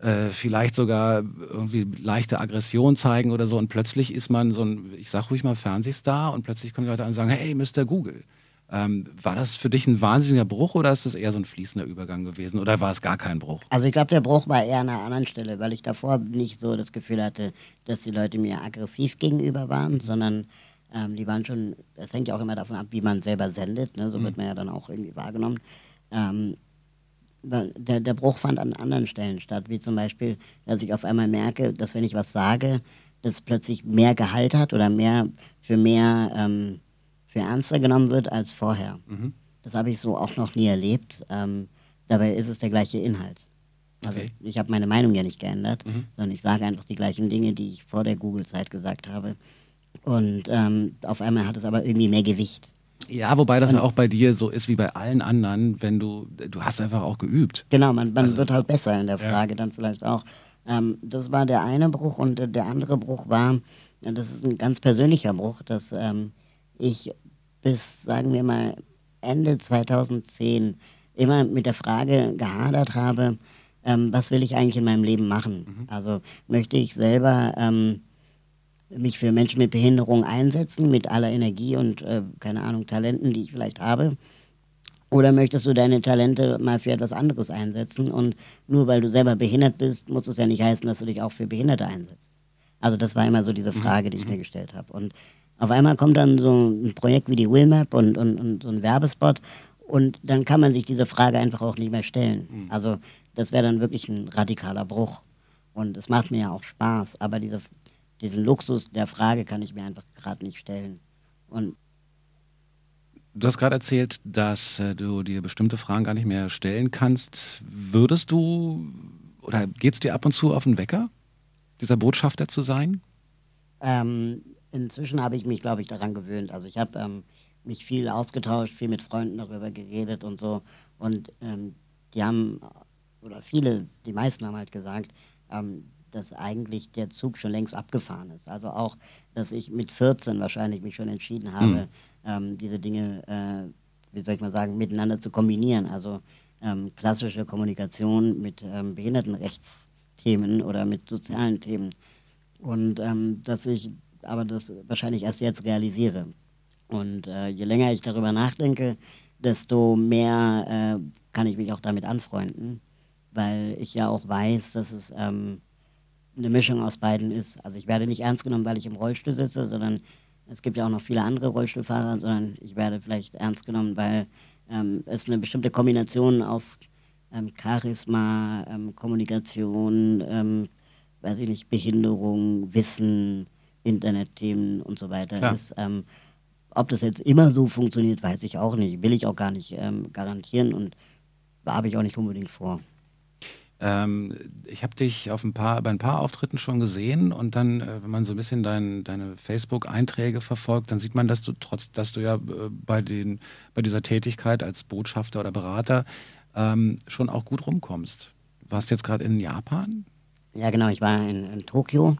äh, vielleicht sogar irgendwie leichte Aggression zeigen oder so und plötzlich ist man so ein, ich sag ruhig mal Fernsehstar und plötzlich kommen Leute an und sagen, hey, Mr. Google. Ähm, war das für dich ein wahnsinniger Bruch oder ist das eher so ein fließender Übergang gewesen oder war es gar kein Bruch? Also ich glaube, der Bruch war eher an einer anderen Stelle, weil ich davor nicht so das Gefühl hatte, dass die Leute mir aggressiv gegenüber waren, sondern ähm, die waren schon, es hängt ja auch immer davon ab, wie man selber sendet, ne? so mhm. wird man ja dann auch irgendwie wahrgenommen. Ähm, der, der Bruch fand an anderen Stellen statt, wie zum Beispiel, dass ich auf einmal merke, dass wenn ich was sage, das plötzlich mehr Gehalt hat oder mehr für mehr ähm, für ernster genommen wird als vorher. Mhm. Das habe ich so auch noch nie erlebt. Ähm, dabei ist es der gleiche Inhalt. Also okay. ich habe meine Meinung ja nicht geändert, mhm. sondern ich sage einfach die gleichen Dinge, die ich vor der Google-Zeit gesagt habe. Und ähm, auf einmal hat es aber irgendwie mehr Gewicht. Ja, wobei das ja auch bei dir so ist wie bei allen anderen, wenn du, du hast einfach auch geübt. Genau, man, man also, wird halt besser in der Frage ja. dann vielleicht auch. Ähm, das war der eine Bruch und der andere Bruch war, das ist ein ganz persönlicher Bruch, dass ähm, ich bis, sagen wir mal, Ende 2010 immer mit der Frage gehadert habe, ähm, was will ich eigentlich in meinem Leben machen? Mhm. Also möchte ich selber ähm, mich für Menschen mit Behinderung einsetzen, mit aller Energie und, äh, keine Ahnung, Talenten, die ich vielleicht habe? Oder möchtest du deine Talente mal für etwas anderes einsetzen? Und nur weil du selber behindert bist, muss es ja nicht heißen, dass du dich auch für Behinderte einsetzt. Also das war immer so diese mhm. Frage, die ich mhm. mir gestellt habe. Und auf einmal kommt dann so ein Projekt wie die Willmap und, und, und so ein Werbespot und dann kann man sich diese Frage einfach auch nicht mehr stellen. Mhm. Also das wäre dann wirklich ein radikaler Bruch. Und es macht mir ja auch Spaß, aber diese, diesen Luxus der Frage kann ich mir einfach gerade nicht stellen. Und Du hast gerade erzählt, dass äh, du dir bestimmte Fragen gar nicht mehr stellen kannst. Würdest du oder geht es dir ab und zu auf den Wecker, dieser Botschafter zu sein? Ähm, inzwischen habe ich mich, glaube ich, daran gewöhnt. Also ich habe ähm, mich viel ausgetauscht, viel mit Freunden darüber geredet und so. Und ähm, die haben, oder viele, die meisten haben halt gesagt, ähm, dass eigentlich der Zug schon längst abgefahren ist. Also auch, dass ich mit 14 wahrscheinlich mich schon entschieden habe, mhm. diese Dinge, äh, wie soll ich mal sagen, miteinander zu kombinieren. Also ähm, klassische Kommunikation mit ähm, Behindertenrechtsthemen oder mit sozialen Themen. Und dass ich aber das wahrscheinlich erst jetzt realisiere. Und äh, je länger ich darüber nachdenke, desto mehr äh, kann ich mich auch damit anfreunden, weil ich ja auch weiß, dass es ähm, eine Mischung aus beiden ist. Also ich werde nicht ernst genommen, weil ich im Rollstuhl sitze, sondern es gibt ja auch noch viele andere Rollstuhlfahrer, sondern ich werde vielleicht ernst genommen, weil ähm, es eine bestimmte Kombination aus ähm, Charisma, ähm, Kommunikation, ähm, weiß ich nicht, Behinderung, Wissen, Internetthemen und so weiter Klar. ist. Ähm, ob das jetzt immer so funktioniert, weiß ich auch nicht. Will ich auch gar nicht ähm, garantieren und habe ich auch nicht unbedingt vor. Ähm, ich habe dich auf ein paar, bei ein paar Auftritten schon gesehen und dann, äh, wenn man so ein bisschen dein, deine Facebook-Einträge verfolgt, dann sieht man, dass du trotz, dass du ja äh, bei, den, bei dieser Tätigkeit als Botschafter oder Berater ähm, schon auch gut rumkommst. Warst jetzt gerade in Japan? Ja, genau. Ich war in, in Tokio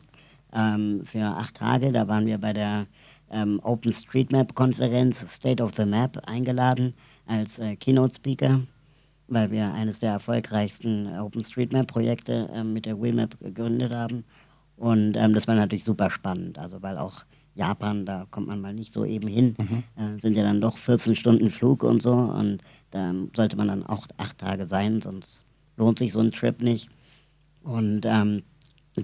ähm, für acht Tage. Da waren wir bei der ähm, OpenStreetMap-Konferenz State of the Map eingeladen als äh, Keynote-Speaker. weil wir eines der erfolgreichsten OpenStreetMap-Projekte ähm, mit der Wheelmap gegründet haben. Und ähm, das war natürlich super spannend, also weil auch Japan, da kommt man mal nicht so eben hin, mhm. äh, sind ja dann doch 14 Stunden Flug und so und da sollte man dann auch acht Tage sein, sonst lohnt sich so ein Trip nicht. Und ähm,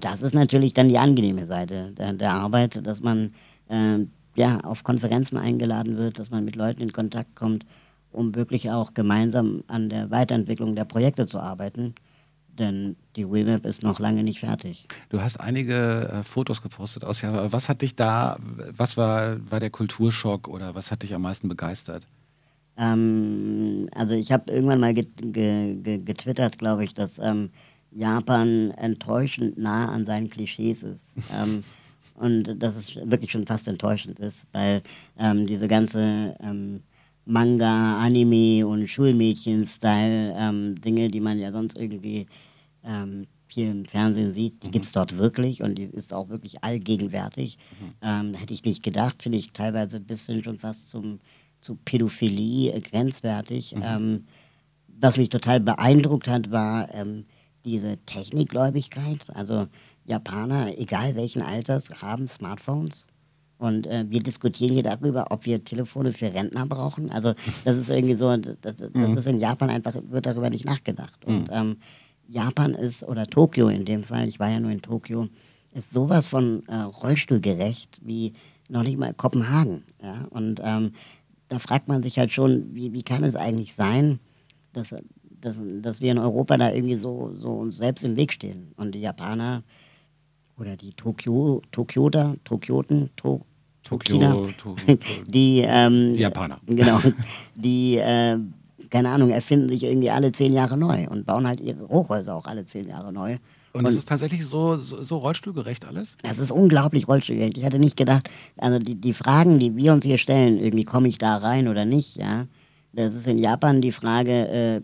das ist natürlich dann die angenehme Seite der, der Arbeit, dass man äh, ja, auf Konferenzen eingeladen wird, dass man mit Leuten in Kontakt kommt, um wirklich auch gemeinsam an der Weiterentwicklung der Projekte zu arbeiten. Denn die Wheelmap ist noch lange nicht fertig. Du hast einige äh, Fotos gepostet aus Japan. Was hat dich da, was war, war der Kulturschock oder was hat dich am meisten begeistert? Ähm, also ich habe irgendwann mal get, ge, ge, getwittert, glaube ich, dass ähm, Japan enttäuschend nah an seinen Klischees ist. ähm, und dass es wirklich schon fast enttäuschend ist, weil ähm, diese ganze ähm, Manga, Anime und Schulmädchen-Style ähm, die man ja sonst irgendwie ähm, viel im Fernsehen sieht, die mhm. gibt es dort wirklich und die ist auch wirklich allgegenwärtig. Mhm. Ähm, hätte ich nicht gedacht, finde ich teilweise ein bisschen schon fast zum, zu Pädophilie grenzwertig. Mhm. Ähm, was mich total beeindruckt hat, war diese Technikgläubigkeit. Also Japaner, egal welchen Alters, haben Smartphones. Und äh, wir diskutieren hier darüber, ob wir Telefone für Rentner brauchen. Also das ist irgendwie so, das, das mhm. ist in Japan einfach, wird darüber nicht nachgedacht. Mhm. Und ähm, Japan ist, oder Tokio in dem Fall, ich war ja nur in Tokio, ist sowas von äh, rollstuhlgerecht wie noch nicht mal Kopenhagen. Ja? Und ähm, da fragt man sich halt schon, wie, wie kann es eigentlich sein, dass, dass, dass wir in Europa da irgendwie so, so uns selbst im Weg stehen. Und die Japaner oder die Tokio, Tokioter, Tokioten, to, Tokio, to, die, ähm, die Japaner. Genau, die, äh, keine Ahnung, erfinden sich irgendwie alle zehn Jahre neu und bauen halt ihre Hochhäuser auch alle zehn Jahre neu. Und, es ist tatsächlich so, so, so, rollstuhlgerecht alles? Das ist unglaublich rollstuhlgerecht. Ich hatte nicht gedacht, also die, die Fragen, die wir uns hier stellen, irgendwie komme ich da rein oder nicht, ja. Das ist in Japan die Frage, äh,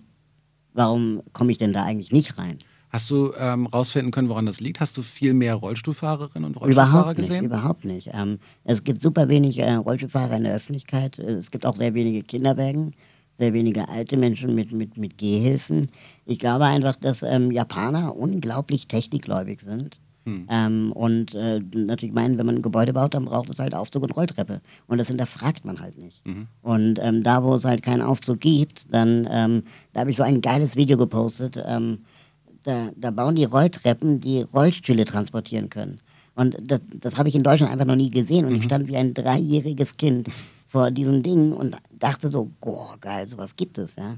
warum komme ich denn da eigentlich nicht rein? Hast du ähm, rausfinden können, woran das liegt? Hast du viel mehr Rollstuhlfahrerinnen und Rollstuhlfahrer überhaupt gesehen? Nicht, überhaupt nicht. Ähm, es gibt super wenig äh, Rollstuhlfahrer in der Öffentlichkeit. Es gibt auch sehr wenige Kinderwägen, sehr wenige alte Menschen mit, mit, mit Gehhilfen. Ich glaube einfach, dass ähm, Japaner unglaublich technikgläubig sind. Hm. Ähm, und äh, natürlich meinen, wenn man ein Gebäude baut, dann braucht es halt Aufzug und Rolltreppe. Und das hinterfragt man halt nicht. Mhm. Und ähm, da, wo es halt keinen Aufzug gibt, dann ähm, da habe ich so ein geiles Video gepostet. Ähm, da, da bauen die Rolltreppen, die Rollstühle transportieren können. Und das, das habe ich in Deutschland einfach noch nie gesehen. Und mhm. ich stand wie ein dreijähriges Kind vor diesem Ding und dachte so, boah, geil, sowas gibt es, ja.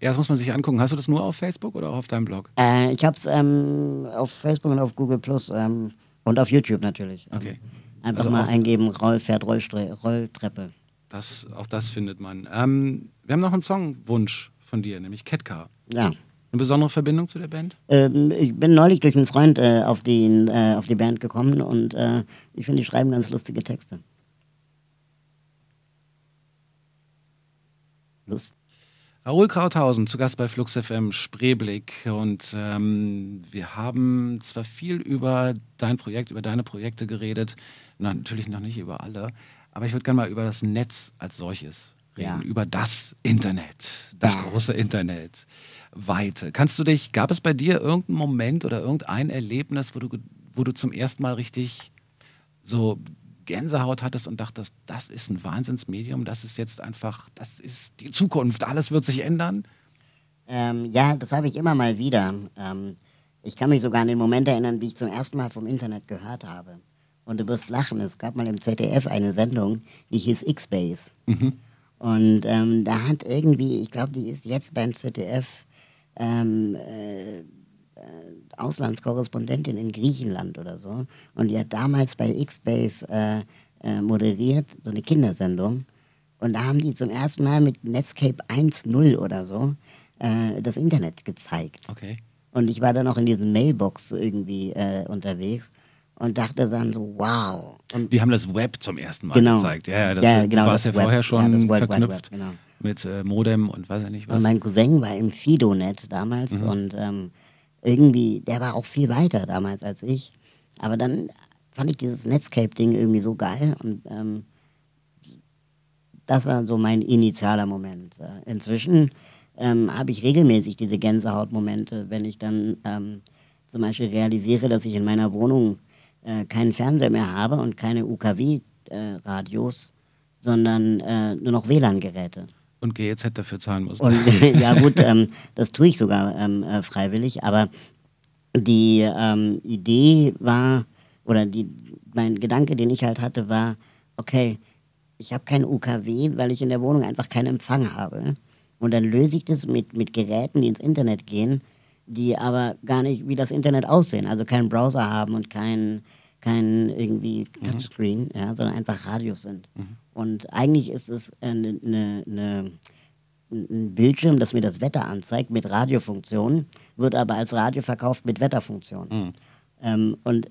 Ja, das muss man sich angucken. Hast du das nur auf Facebook oder auch auf deinem Blog? Äh, ich habe es ähm, auf Facebook und auf Google Plus ähm, und auf YouTube natürlich. Okay. Einfach also mal eingeben, Rollpferd, Rolltreppe. Das, auch das findet man. Ähm, wir haben noch einen Songwunsch von dir, nämlich Ketka. Ja. Eine besondere Verbindung zu der Band? Ähm, ich bin neulich durch einen Freund äh, auf, die, äh, auf die Band gekommen und äh, ich finde, die schreiben ganz lustige Texte. Lust. Raoul Krauthausen, zu Gast bei Flux FM Spreeblick. Und ähm, wir haben zwar viel über dein Projekt, über deine Projekte geredet, na, natürlich noch nicht über alle, aber ich würde gerne mal über das Netz als solches reden, ja. über das Internet, das ja. große Internet. Weite. Kannst du dich, gab es bei dir irgendeinen Moment oder irgendein Erlebnis, wo du, wo du zum ersten Mal richtig so Gänsehaut hattest und dachtest, das ist ein Wahnsinnsmedium, das ist jetzt einfach, das ist die Zukunft, alles wird sich ändern? Ähm, ja, das habe ich immer mal wieder. Ähm, ich kann mich sogar an den Moment erinnern, wie ich zum ersten Mal vom Internet gehört habe. Und du wirst lachen, es gab mal im ZDF eine Sendung, die hieß X-Base. Mhm. Und ähm, da hat irgendwie, ich glaube, die ist jetzt beim ZDF ähm, äh, Auslandskorrespondentin in Griechenland oder so. Und die hat damals bei X-Base äh, äh, moderiert, so eine Kindersendung. Und da haben die zum ersten Mal mit Netscape 1.0 oder so äh, das Internet gezeigt. Okay. Und ich war dann auch in diesen Mailbox irgendwie äh, unterwegs und dachte dann so, wow. Und die haben das Web zum ersten Mal genau. gezeigt. Ja, ja, das ja, genau, war es ja Web, vorher schon ja, verknüpft. Web, genau mit äh, Modem und weiß ich nicht was. Und mein Cousin war im Fidonet damals mhm. und ähm, irgendwie, der war auch viel weiter damals als ich. Aber dann fand ich dieses Netscape-Ding irgendwie so geil und ähm, das war so mein initialer Moment. Äh, inzwischen ähm, habe ich regelmäßig diese Gänsehautmomente, wenn ich dann ähm, zum Beispiel realisiere, dass ich in meiner Wohnung äh, keinen Fernseher mehr habe und keine UKW-Radios, äh, sondern äh, nur noch WLAN-Geräte. Und GEZ dafür zahlen muss. Und ja gut, ähm, das tue ich sogar ähm, äh, freiwillig, aber die ähm, Idee war, oder die, mein Gedanke, den ich halt hatte, war, okay, ich habe kein UKW, weil ich in der Wohnung einfach keinen Empfang habe. Und dann löse ich das mit, mit Geräten, die ins Internet gehen, die aber gar nicht wie das Internet aussehen, also keinen Browser haben und keinen kein irgendwie Touchscreen, mhm. ja, sondern einfach Radios sind. Mhm. Und eigentlich ist es eine, eine, eine, ein Bildschirm, das mir das Wetter anzeigt mit Radiofunktion, wird aber als Radio verkauft mit Wetterfunktion. Mhm. Ähm, und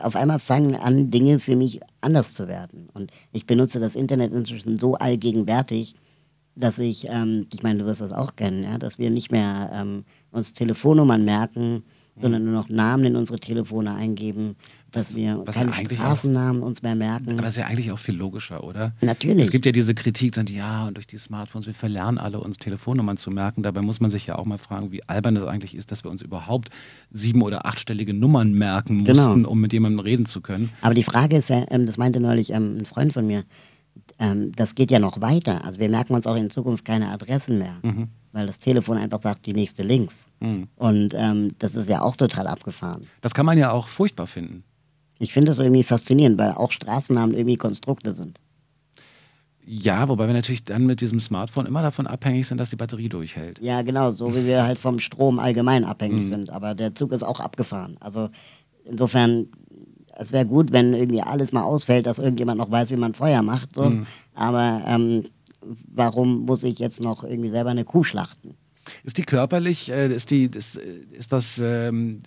auf einmal fangen an, Dinge für mich anders zu werden. Und ich benutze das Internet inzwischen so allgegenwärtig, dass ich, ähm, ich meine, du wirst das auch kennen, ja, dass wir nicht mehr ähm, uns Telefonnummern merken, sondern nur noch Namen in unsere Telefone eingeben, dass wir was keine ja Straßennamen auch, uns mehr merken. Aber das ist ja eigentlich auch viel logischer, oder? Natürlich. Es gibt ja diese Kritik, dann, ja, und durch die Smartphones, wir verlernen alle, uns Telefonnummern zu merken. Dabei muss man sich ja auch mal fragen, wie albern es eigentlich ist, dass wir uns überhaupt sieben- oder achtstellige Nummern merken genau. mussten, genau. um mit jemandem reden zu können. Aber die Frage ist ja, ähm, das meinte neulich ähm, ein Freund von mir, ähm, das geht ja noch weiter. Also wir merken uns auch in Zukunft keine Adressen mehr. Mhm weil das Telefon einfach sagt, die nächste links. Mhm. Und ähm, das ist ja auch total abgefahren. Das kann man ja auch furchtbar finden. Ich finde das irgendwie faszinierend, weil auch Straßennamen irgendwie Konstrukte sind. Ja, wobei wir natürlich dann mit diesem Smartphone immer davon abhängig sind, dass die Batterie durchhält. Ja, genau, so wie wir halt vom Strom allgemein abhängig mhm. sind. Aber der Zug ist auch abgefahren. Also insofern, es wäre gut, wenn irgendwie alles mal ausfällt, dass irgendjemand noch weiß, wie man Feuer macht. So. Mhm. Aber ähm, warum muss ich jetzt noch irgendwie selber eine Kuh schlachten? Ist die körperlich, äh, ist, die, ist, ist das. Ähm,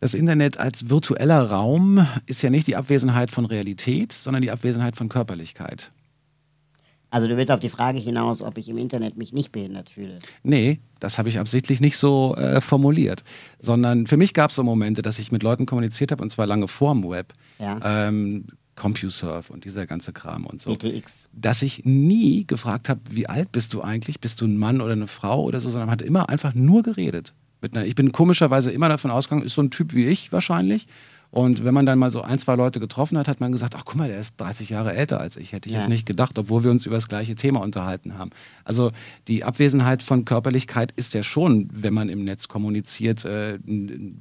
das Internet als virtueller Raum ist ja nicht die Abwesenheit von Realität, sondern die Abwesenheit von Körperlichkeit. Also du willst auf die Frage hinaus, ob ich im Internet mich nicht behindert fühle? Nee, das habe ich absichtlich nicht so äh, formuliert. Sondern für mich gab es so Momente, dass ich mit Leuten kommuniziert habe, und zwar lange vor dem Web. Ja. Ähm, CompuServe und dieser ganze Kram und so. ETX. Dass ich nie gefragt habe, wie alt bist du eigentlich? Bist du ein Mann oder eine Frau oder so, sondern man hat immer einfach nur geredet. Ich bin komischerweise immer davon ausgegangen, ist so ein Typ wie ich wahrscheinlich. Und wenn man dann mal so ein, zwei Leute getroffen hat, hat man gesagt, ach guck mal, der ist 30 Jahre älter als ich. Hätte ich ja. jetzt nicht gedacht, obwohl wir uns über das gleiche Thema unterhalten haben. Also die Abwesenheit von Körperlichkeit ist ja schon, wenn man im Netz kommuniziert, äh,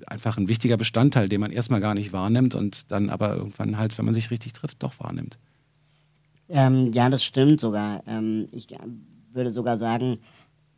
einfach ein wichtiger Bestandteil, den man erstmal gar nicht wahrnimmt und dann aber irgendwann halt, wenn man sich richtig trifft, doch wahrnimmt. Ähm, ja, das stimmt sogar. Ähm, ich würde sogar sagen,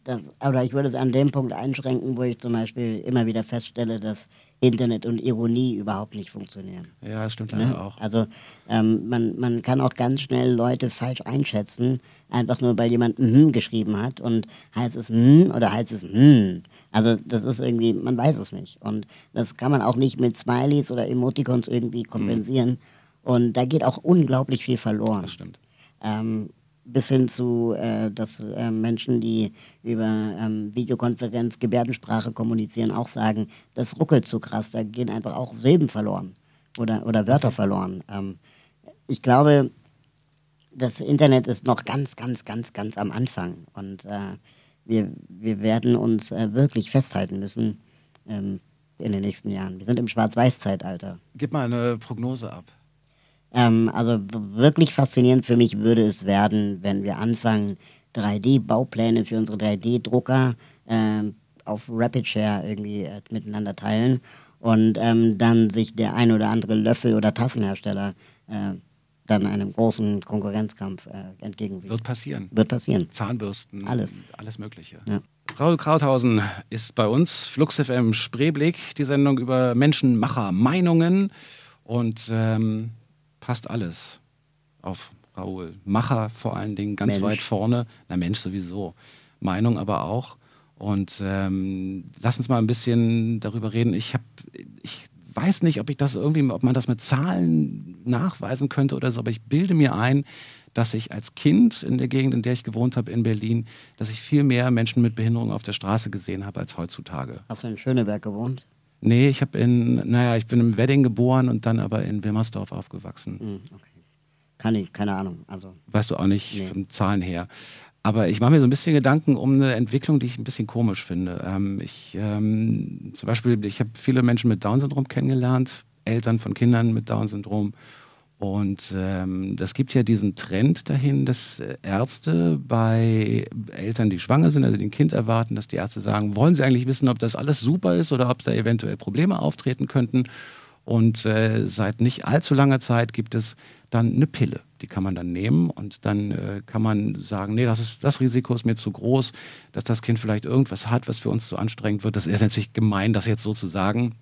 das, oder ich würde es an dem Punkt einschränken, wo ich zum Beispiel immer wieder feststelle, dass Internet und Ironie überhaupt nicht funktionieren. Ja, das stimmt leider ne? auch. Also ähm, man, man kann auch ganz schnell Leute falsch einschätzen, einfach nur weil jemand mhm geschrieben hat und heißt es mhm oder heißt es mhm. Also das ist irgendwie, man weiß es nicht. Und das kann man auch nicht mit Smileys oder Emoticons irgendwie kompensieren. Mhm. Und da geht auch unglaublich viel verloren. Das stimmt. Ähm, bis hin zu, äh, dass äh, Menschen, die über ähm, Videokonferenz Gebärdensprache kommunizieren, auch sagen, das ruckelt zu krass, da gehen einfach auch Silben verloren oder, oder Wörter verloren. Ähm, ich glaube, das Internet ist noch ganz, ganz, ganz, ganz am Anfang und äh, wir, wir werden uns äh, wirklich festhalten müssen ähm, in den nächsten Jahren. Wir sind im Schwarz-Weiß-Zeitalter. Gib mal eine Prognose ab. Ähm, also wirklich faszinierend für mich würde es werden, wenn wir anfangen, 3D-Baupläne für unsere 3D-Drucker äh, auf RapidShare irgendwie äh, miteinander teilen und ähm, dann sich der ein oder andere Löffel- oder Tassenhersteller äh, dann einem großen Konkurrenzkampf äh, entgegensieht. Wird passieren. Wird passieren. Zahnbürsten. Alles. Alles Mögliche. Ja. Raul Krauthausen ist bei uns, Flux FM Spreeblick, die Sendung über Menschenmacher Meinungen. Und ähm, passt alles auf Raoul. Macher vor allen Dingen ganz Mensch. weit vorne. Na Mensch sowieso. Meinung aber auch. Und ähm, lass uns mal ein bisschen darüber reden. Ich habe, ich weiß nicht, ob ich das irgendwie, ob man das mit Zahlen nachweisen könnte oder so, aber ich bilde mir ein, dass ich als Kind in der Gegend, in der ich gewohnt habe, in Berlin, dass ich viel mehr Menschen mit Behinderung auf der Straße gesehen habe als heutzutage. Hast du in Schöneberg gewohnt? Nee, ich habe in, naja, ich bin im Wedding geboren und dann aber in Wilmersdorf aufgewachsen. Hm, okay. Kann ich, keine Ahnung. Also, weißt du auch nicht nee. von Zahlen her. Aber ich mache mir so ein bisschen Gedanken um eine Entwicklung, die ich ein bisschen komisch finde. Ähm, ich ähm, zum Beispiel, ich habe viele Menschen mit Down-Syndrom kennengelernt, Eltern von Kindern mit Down-Syndrom. Und ähm, das gibt ja diesen Trend dahin, dass Ärzte bei Eltern, die schwanger sind, also die ein Kind erwarten, dass die Ärzte sagen, wollen sie eigentlich wissen, ob das alles super ist oder ob da eventuell Probleme auftreten könnten. Und äh, seit nicht allzu langer Zeit gibt es dann eine Pille. Die kann man dann nehmen und dann äh, kann man sagen, nee, das, ist, das Risiko ist mir zu groß, dass das Kind vielleicht irgendwas hat, was für uns zu anstrengend wird. Das ist natürlich gemein, das jetzt so zu sagen.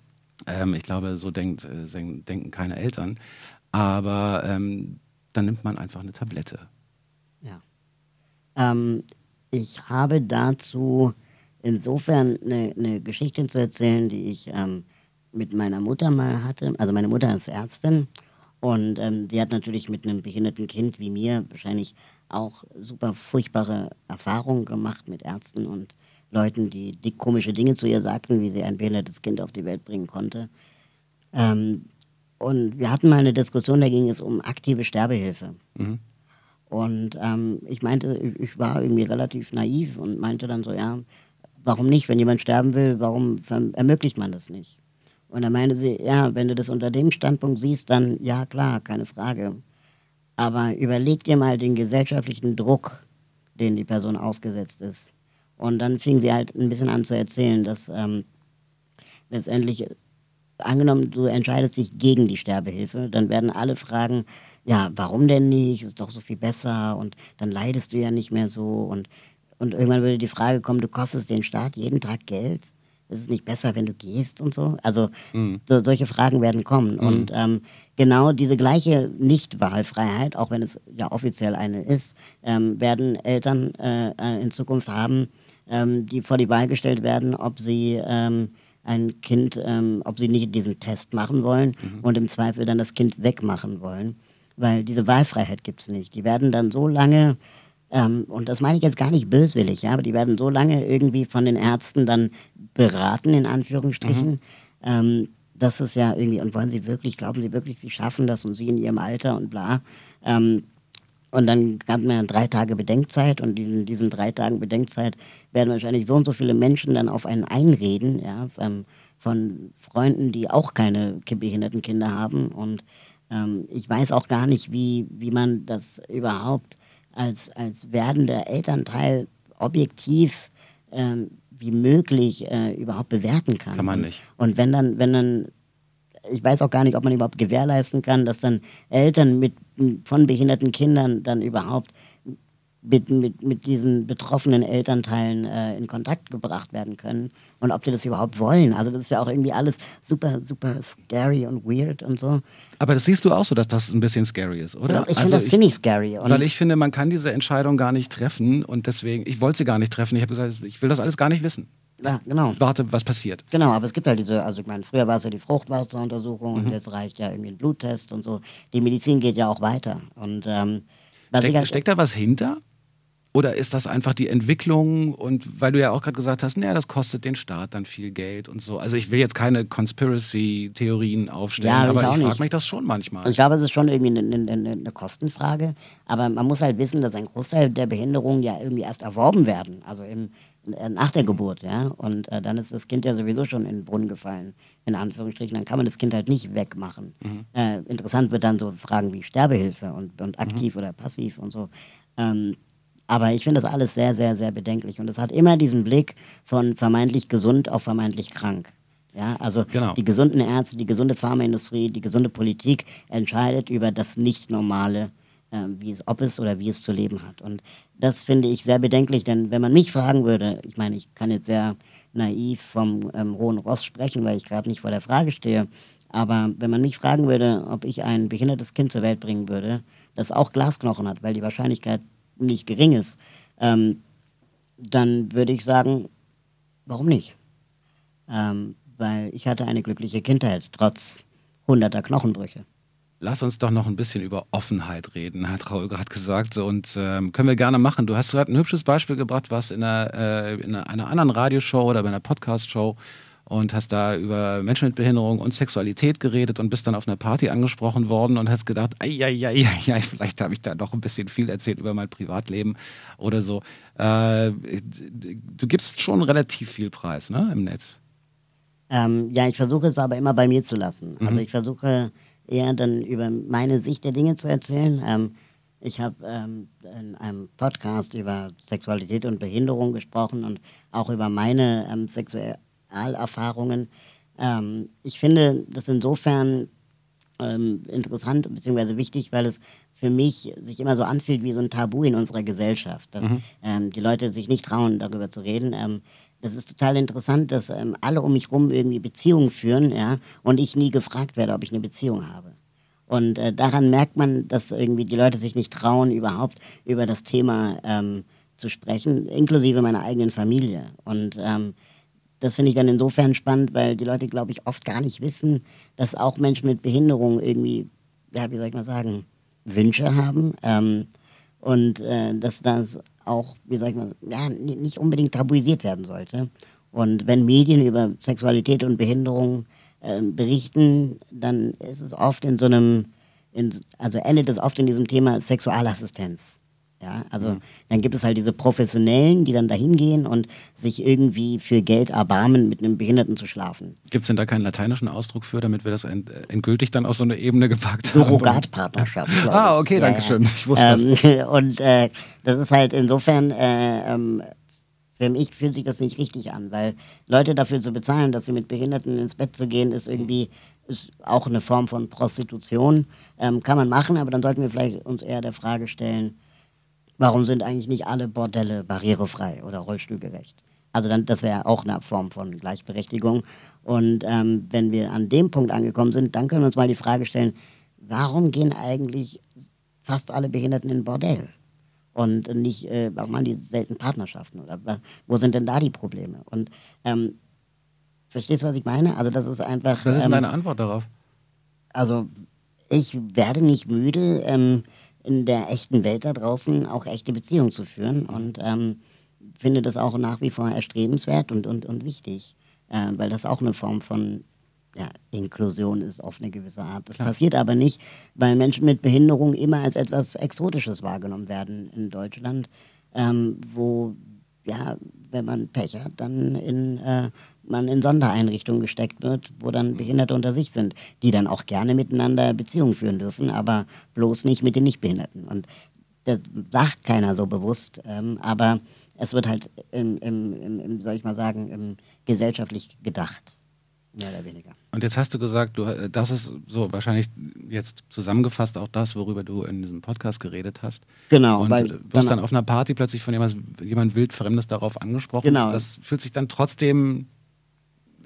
Ähm, ich glaube, so denkt, äh, denken keine Eltern. Aber ähm, dann nimmt man einfach eine Tablette. Ja. Ähm, ich habe dazu insofern eine, eine, Geschichte zu erzählen, die ich ähm, mit meiner Mutter mal hatte. Also meine Mutter ist Ärztin und ähm, sie hat natürlich mit einem behinderten Kind wie mir wahrscheinlich auch super furchtbare Erfahrungen gemacht mit Ärzten und Leuten, die, die komische Dinge zu ihr sagten, wie sie ein behindertes Kind auf die Welt bringen konnte. Ähm, und wir hatten mal eine Diskussion, da ging es um aktive Sterbehilfe. Mhm. Und ähm, ich meinte, ich war irgendwie relativ naiv und meinte dann so, ja, warum nicht? Wenn jemand sterben will, warum ermöglicht man das nicht? Und da meinte sie, ja, wenn du das unter dem Standpunkt siehst, dann ja klar, keine Frage. Aber überleg dir mal den gesellschaftlichen Druck, den die Person ausgesetzt ist. Und dann fing sie halt ein bisschen an zu erzählen, dass ähm, letztendlich, angenommen, du entscheidest dich gegen die Sterbehilfe, dann werden alle fragen, ja, warum denn nicht? Ist doch so viel besser und dann leidest du ja nicht mehr so. Und, und irgendwann würde die Frage kommen, du kostest den Staat jeden Tag Geld ist es nicht besser, wenn du gehst und so? Also mhm. so, solche Fragen werden kommen. Mhm. Und ähm, genau diese gleiche Nichtwahlfreiheit, auch wenn es ja offiziell eine ist, ähm, werden Eltern äh, äh, in Zukunft haben, ähm, die vor die Wahl gestellt werden, ob sie ähm, ein Kind, ähm, ob sie nicht diesen Test machen wollen mhm. und im Zweifel dann das Kind wegmachen wollen. Weil diese Wahlfreiheit gibt es nicht. Die werden dann so lange ähm, und das meine ich jetzt gar nicht böswillig, ja, aber die werden so lange irgendwie von den Ärzten dann beraten, in Anführungsstrichen. Mhm. Ähm, das ist ja irgendwie, und wollen sie wirklich, glauben sie wirklich, sie schaffen das und sie in ihrem Alter und bla. Ähm, und dann gab man drei Tage Bedenkzeit und in diesen drei Tagen Bedenkzeit werden wahrscheinlich so und so viele Menschen dann auf einen einreden, ja, ähm, von Freunden, die auch keine behinderten Kinder haben. Und ähm, ich weiß auch gar nicht, wie, wie man das überhaupt als, als werdender Elternteil objektiv ähm, wie möglich äh, überhaupt bewerten kann. Kann man nicht. Und wenn dann, wenn dann, ich weiß auch gar nicht, ob man überhaupt gewährleisten kann, dass dann Eltern mit von behinderten Kindern dann überhaupt mit, mit, mit diesen betroffenen Elternteilen äh, in Kontakt gebracht werden können und ob die das überhaupt wollen. Also das ist ja auch irgendwie alles super, super scary und weird und so. Aber das siehst du auch so, dass das ein bisschen scary ist, oder? Ich finde also das ziemlich scary. weil ich finde, man kann diese Entscheidung gar nicht treffen und deswegen, ich wollte sie gar nicht treffen. Ich habe gesagt, ich will das alles gar nicht wissen. Ja, genau. Warte, was passiert. Genau, aber es gibt halt diese, also ich meine, früher war es ja die Fruchtwasseruntersuchung mhm. und jetzt reicht ja irgendwie ein Bluttest und so. Die Medizin geht ja auch weiter. Und ähm, Steck, halt, steckt da was hinter? Oder ist das einfach die Entwicklung und weil du ja auch gerade gesagt hast, naja, das kostet den Staat dann viel Geld und so. Also ich will jetzt keine Conspiracy-Theorien aufstellen, ja, aber ich, ich frage mich das schon manchmal. Ich glaube, es ist schon irgendwie eine, eine, eine, Kostenfrage, aber man muss halt wissen, dass ein Großteil der Behinderungen ja irgendwie erst erworben werden, also im, nach der Geburt, ja. Und äh, dann ist das Kind ja sowieso schon in den Brunnen gefallen, in Anführungsstrichen. Dann kann man das Kind halt nicht wegmachen. Mhm. Äh, interessant wird dann so Fragen wie Sterbehilfe und, und aktiv mhm. oder passiv und so. Ähm, aber ich finde das alles sehr, sehr, sehr bedenklich. Und es hat immer diesen Blick von vermeintlich gesund auf vermeintlich krank. Ja, also genau. die gesunden Ärzte, die gesunde Pharmaindustrie, die gesunde Politik entscheidet über das Nicht-Normale, äh, wie es, ob es oder wie es zu leben hat. Und das finde ich sehr bedenklich, denn wenn man mich fragen würde, ich meine, ich kann jetzt sehr naiv vom ähm, Hohen Ross sprechen, weil ich gerade nicht vor der Frage stehe, aber wenn man mich fragen würde, ob ich ein behindertes Kind zur Welt bringen würde, das auch Glasknochen hat, weil die Wahrscheinlichkeit nicht gering ist, ähm, dann würde ich sagen, warum nicht? Ähm, weil ich hatte eine glückliche Kindheit, trotz hunderter Knochenbrüche. Lass uns doch noch ein bisschen über Offenheit reden, hat Raul gerade gesagt. Und ähm, können wir gerne machen. Du hast gerade ein hübsches Beispiel gebracht, was in einer, äh, in einer anderen Radioshow oder bei einer Podcast-Show und hast da über Menschen mit Behinderung und Sexualität geredet und bist dann auf einer Party angesprochen worden und hast gedacht, ja, vielleicht habe ich da noch ein bisschen viel erzählt über mein Privatleben oder so. Äh, du gibst schon relativ viel Preis ne, im Netz. Ähm, ja, ich versuche es aber immer bei mir zu lassen. Also Mhm. ich versuche eher dann über meine Sicht der Dinge zu erzählen. Ähm, ich habe ähm, in einem Podcast über Sexualität und Behinderung gesprochen und auch über meine ähm, Sexualerfahrungen. Ähm, ich finde das insofern ähm, interessant bzw. wichtig, weil es für mich sich immer so anfühlt wie so ein Tabu in unserer Gesellschaft, dass ähm, die Leute sich nicht trauen, darüber zu reden. Das ist total interessant, dass ähm, alle um mich rum irgendwie Beziehungen führen, ja, und ich nie gefragt werde, ob ich eine Beziehung habe. Und äh, daran merkt man, dass irgendwie die Leute sich nicht trauen, überhaupt über das Thema ähm, zu sprechen, inklusive meiner eigenen Familie. Und ähm, das finde ich dann insofern spannend, weil die Leute, glaube ich, oft gar nicht wissen, dass auch Menschen mit Behinderung irgendwie, ja, wie soll ich mal sagen, Wünsche haben. Ähm, und äh, dass das auch, wie soll ich mal, ja, nicht unbedingt tabuisiert werden sollte. Und wenn Medien über Sexualität und Behinderung ähm, berichten, dann ist es oft in so einem, in, also endet es oft in diesem Thema Sexualassistenz. Ja, also dann gibt es halt diese Professionellen, die dann dahin gehen und sich irgendwie für Geld erbarmen, mit einem Behinderten zu schlafen. Gibt es denn da keinen lateinischen Ausdruck für, damit wir das end, äh, endgültig dann auf so eine Ebene gepackt haben? Surrogatpartnerschaft. Ah, okay, danke schön. Ich wusste das. ähm, Und äh, das ist halt insofern, äh, ähm, für mich fühlt sich das nicht richtig an, weil Leute dafür zu bezahlen, dass sie mit Behinderten ins Bett zu gehen, ist irgendwie ist auch eine Form von Prostitution. Ähm, kann man machen, aber dann sollten wir vielleicht uns eher der Frage stellen, warum sind eigentlich nicht alle Bordelle barrierefrei oder rollstuhlgerecht? Also dann, das wäre auch eine Form von Gleichberechtigung. Und ähm, wenn wir an dem Punkt angekommen sind, dann können wir uns mal die Frage stellen, warum gehen eigentlich fast alle Behinderten in Bordell? Und nicht, äh, warum haben die selten Partnerschaften? Oder wo sind denn da die Probleme? Und ähm, verstehst du, was ich meine? Also das ist einfach... Was ist denn ähm, deine Antwort darauf? also ich werde nicht müde, ähm, in der echten Welt da draußen auch echte Beziehungen zu führen und ähm, finde das auch nach wie vor erstrebenswert und, und, und wichtig, äh, weil das auch eine Form von ja, Inklusion ist auf eine gewisse Art. Das passiert aber nicht, weil Menschen mit Behinderung immer als etwas Exotisches wahrgenommen werden in Deutschland, ähm, wo ja, wenn man Pech hat, dann in, äh, man in Sondereinrichtungen gesteckt wird, wo dann Behinderte unter sich sind, die dann auch gerne miteinander Beziehungen führen dürfen, aber bloß nicht mit den Nichtbehinderten. Und das sagt keiner so bewusst, ähm, aber es wird halt, im, im, im, soll ich mal sagen, gesellschaftlich gedacht, mehr oder weniger. Und jetzt hast du gesagt, du, äh, das ist so wahrscheinlich jetzt zusammengefasst auch das, worüber du in diesem Podcast geredet hast. Genau, Und weil- wirst genau. dann auf einer Party plötzlich von jemand, jemand wildfremdes darauf angesprochen. Genau. Das fühlt sich dann trotzdem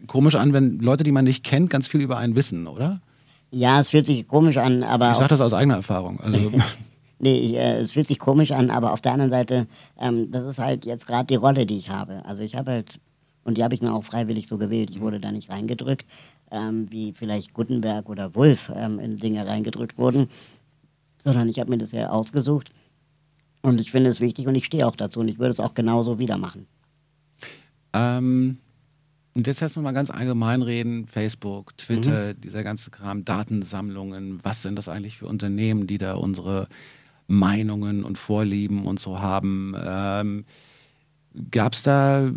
komisch an, wenn Leute, die man nicht kennt, ganz viel über einen wissen, oder? Ja, es fühlt sich komisch an, aber Ich sage das aus eigener Erfahrung. Also, Nee, äh, es fühlt sich komisch an, aber auf der anderen Seite, ähm, das ist halt jetzt gerade die Rolle, die ich habe. Also ich habe halt, und die habe ich mir auch freiwillig so gewählt, ich wurde da nicht reingedrückt, ähm, wie vielleicht Gutenberg oder Wulff ähm, in Dinge reingedrückt wurden, sondern ich habe mir das ja ausgesucht. Und ich finde es wichtig und ich stehe auch dazu und ich würde es auch genauso wieder machen. Ähm, und jetzt erstmal mal ganz allgemein reden, Facebook, Twitter, dieser ganze Kram, Datensammlungen, was sind das eigentlich für Unternehmen, die da unsere Meinungen und Vorlieben und so haben? Ähm, Gab es da,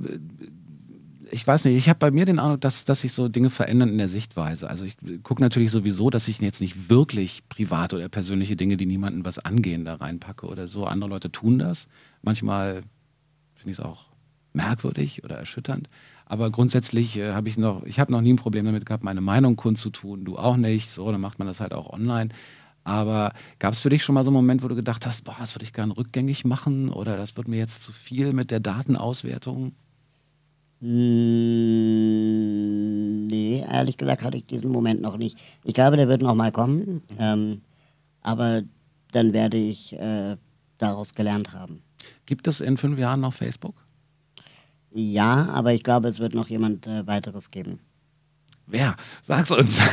ich weiß nicht, ich habe bei mir den Eindruck, dass, dass sich so Dinge verändern in der Sichtweise. Also ich gucke natürlich sowieso, dass ich jetzt nicht wirklich private oder persönliche Dinge, die niemanden was angehen, da reinpacke oder so. Andere Leute tun das. Manchmal finde ich es auch merkwürdig oder erschütternd. Aber grundsätzlich äh, habe ich noch, ich habe noch nie ein Problem damit gehabt, meine Meinung kundzutun. Du auch nicht. So, dann macht man das halt auch online. Aber gab es für dich schon mal so einen Moment, wo du gedacht hast, boah, das würde ich gerne rückgängig machen oder das wird mir jetzt zu viel mit der Datenauswertung? Mm, Nee, ehrlich gesagt hatte ich diesen Moment noch nicht. Ich glaube, der wird noch mal kommen, ähm, aber dann werde ich äh, daraus gelernt haben. Gibt es in fünf Jahren noch Facebook? Ja, aber ich glaube, es wird noch jemand äh, weiteres geben. Wer? Sag's uns.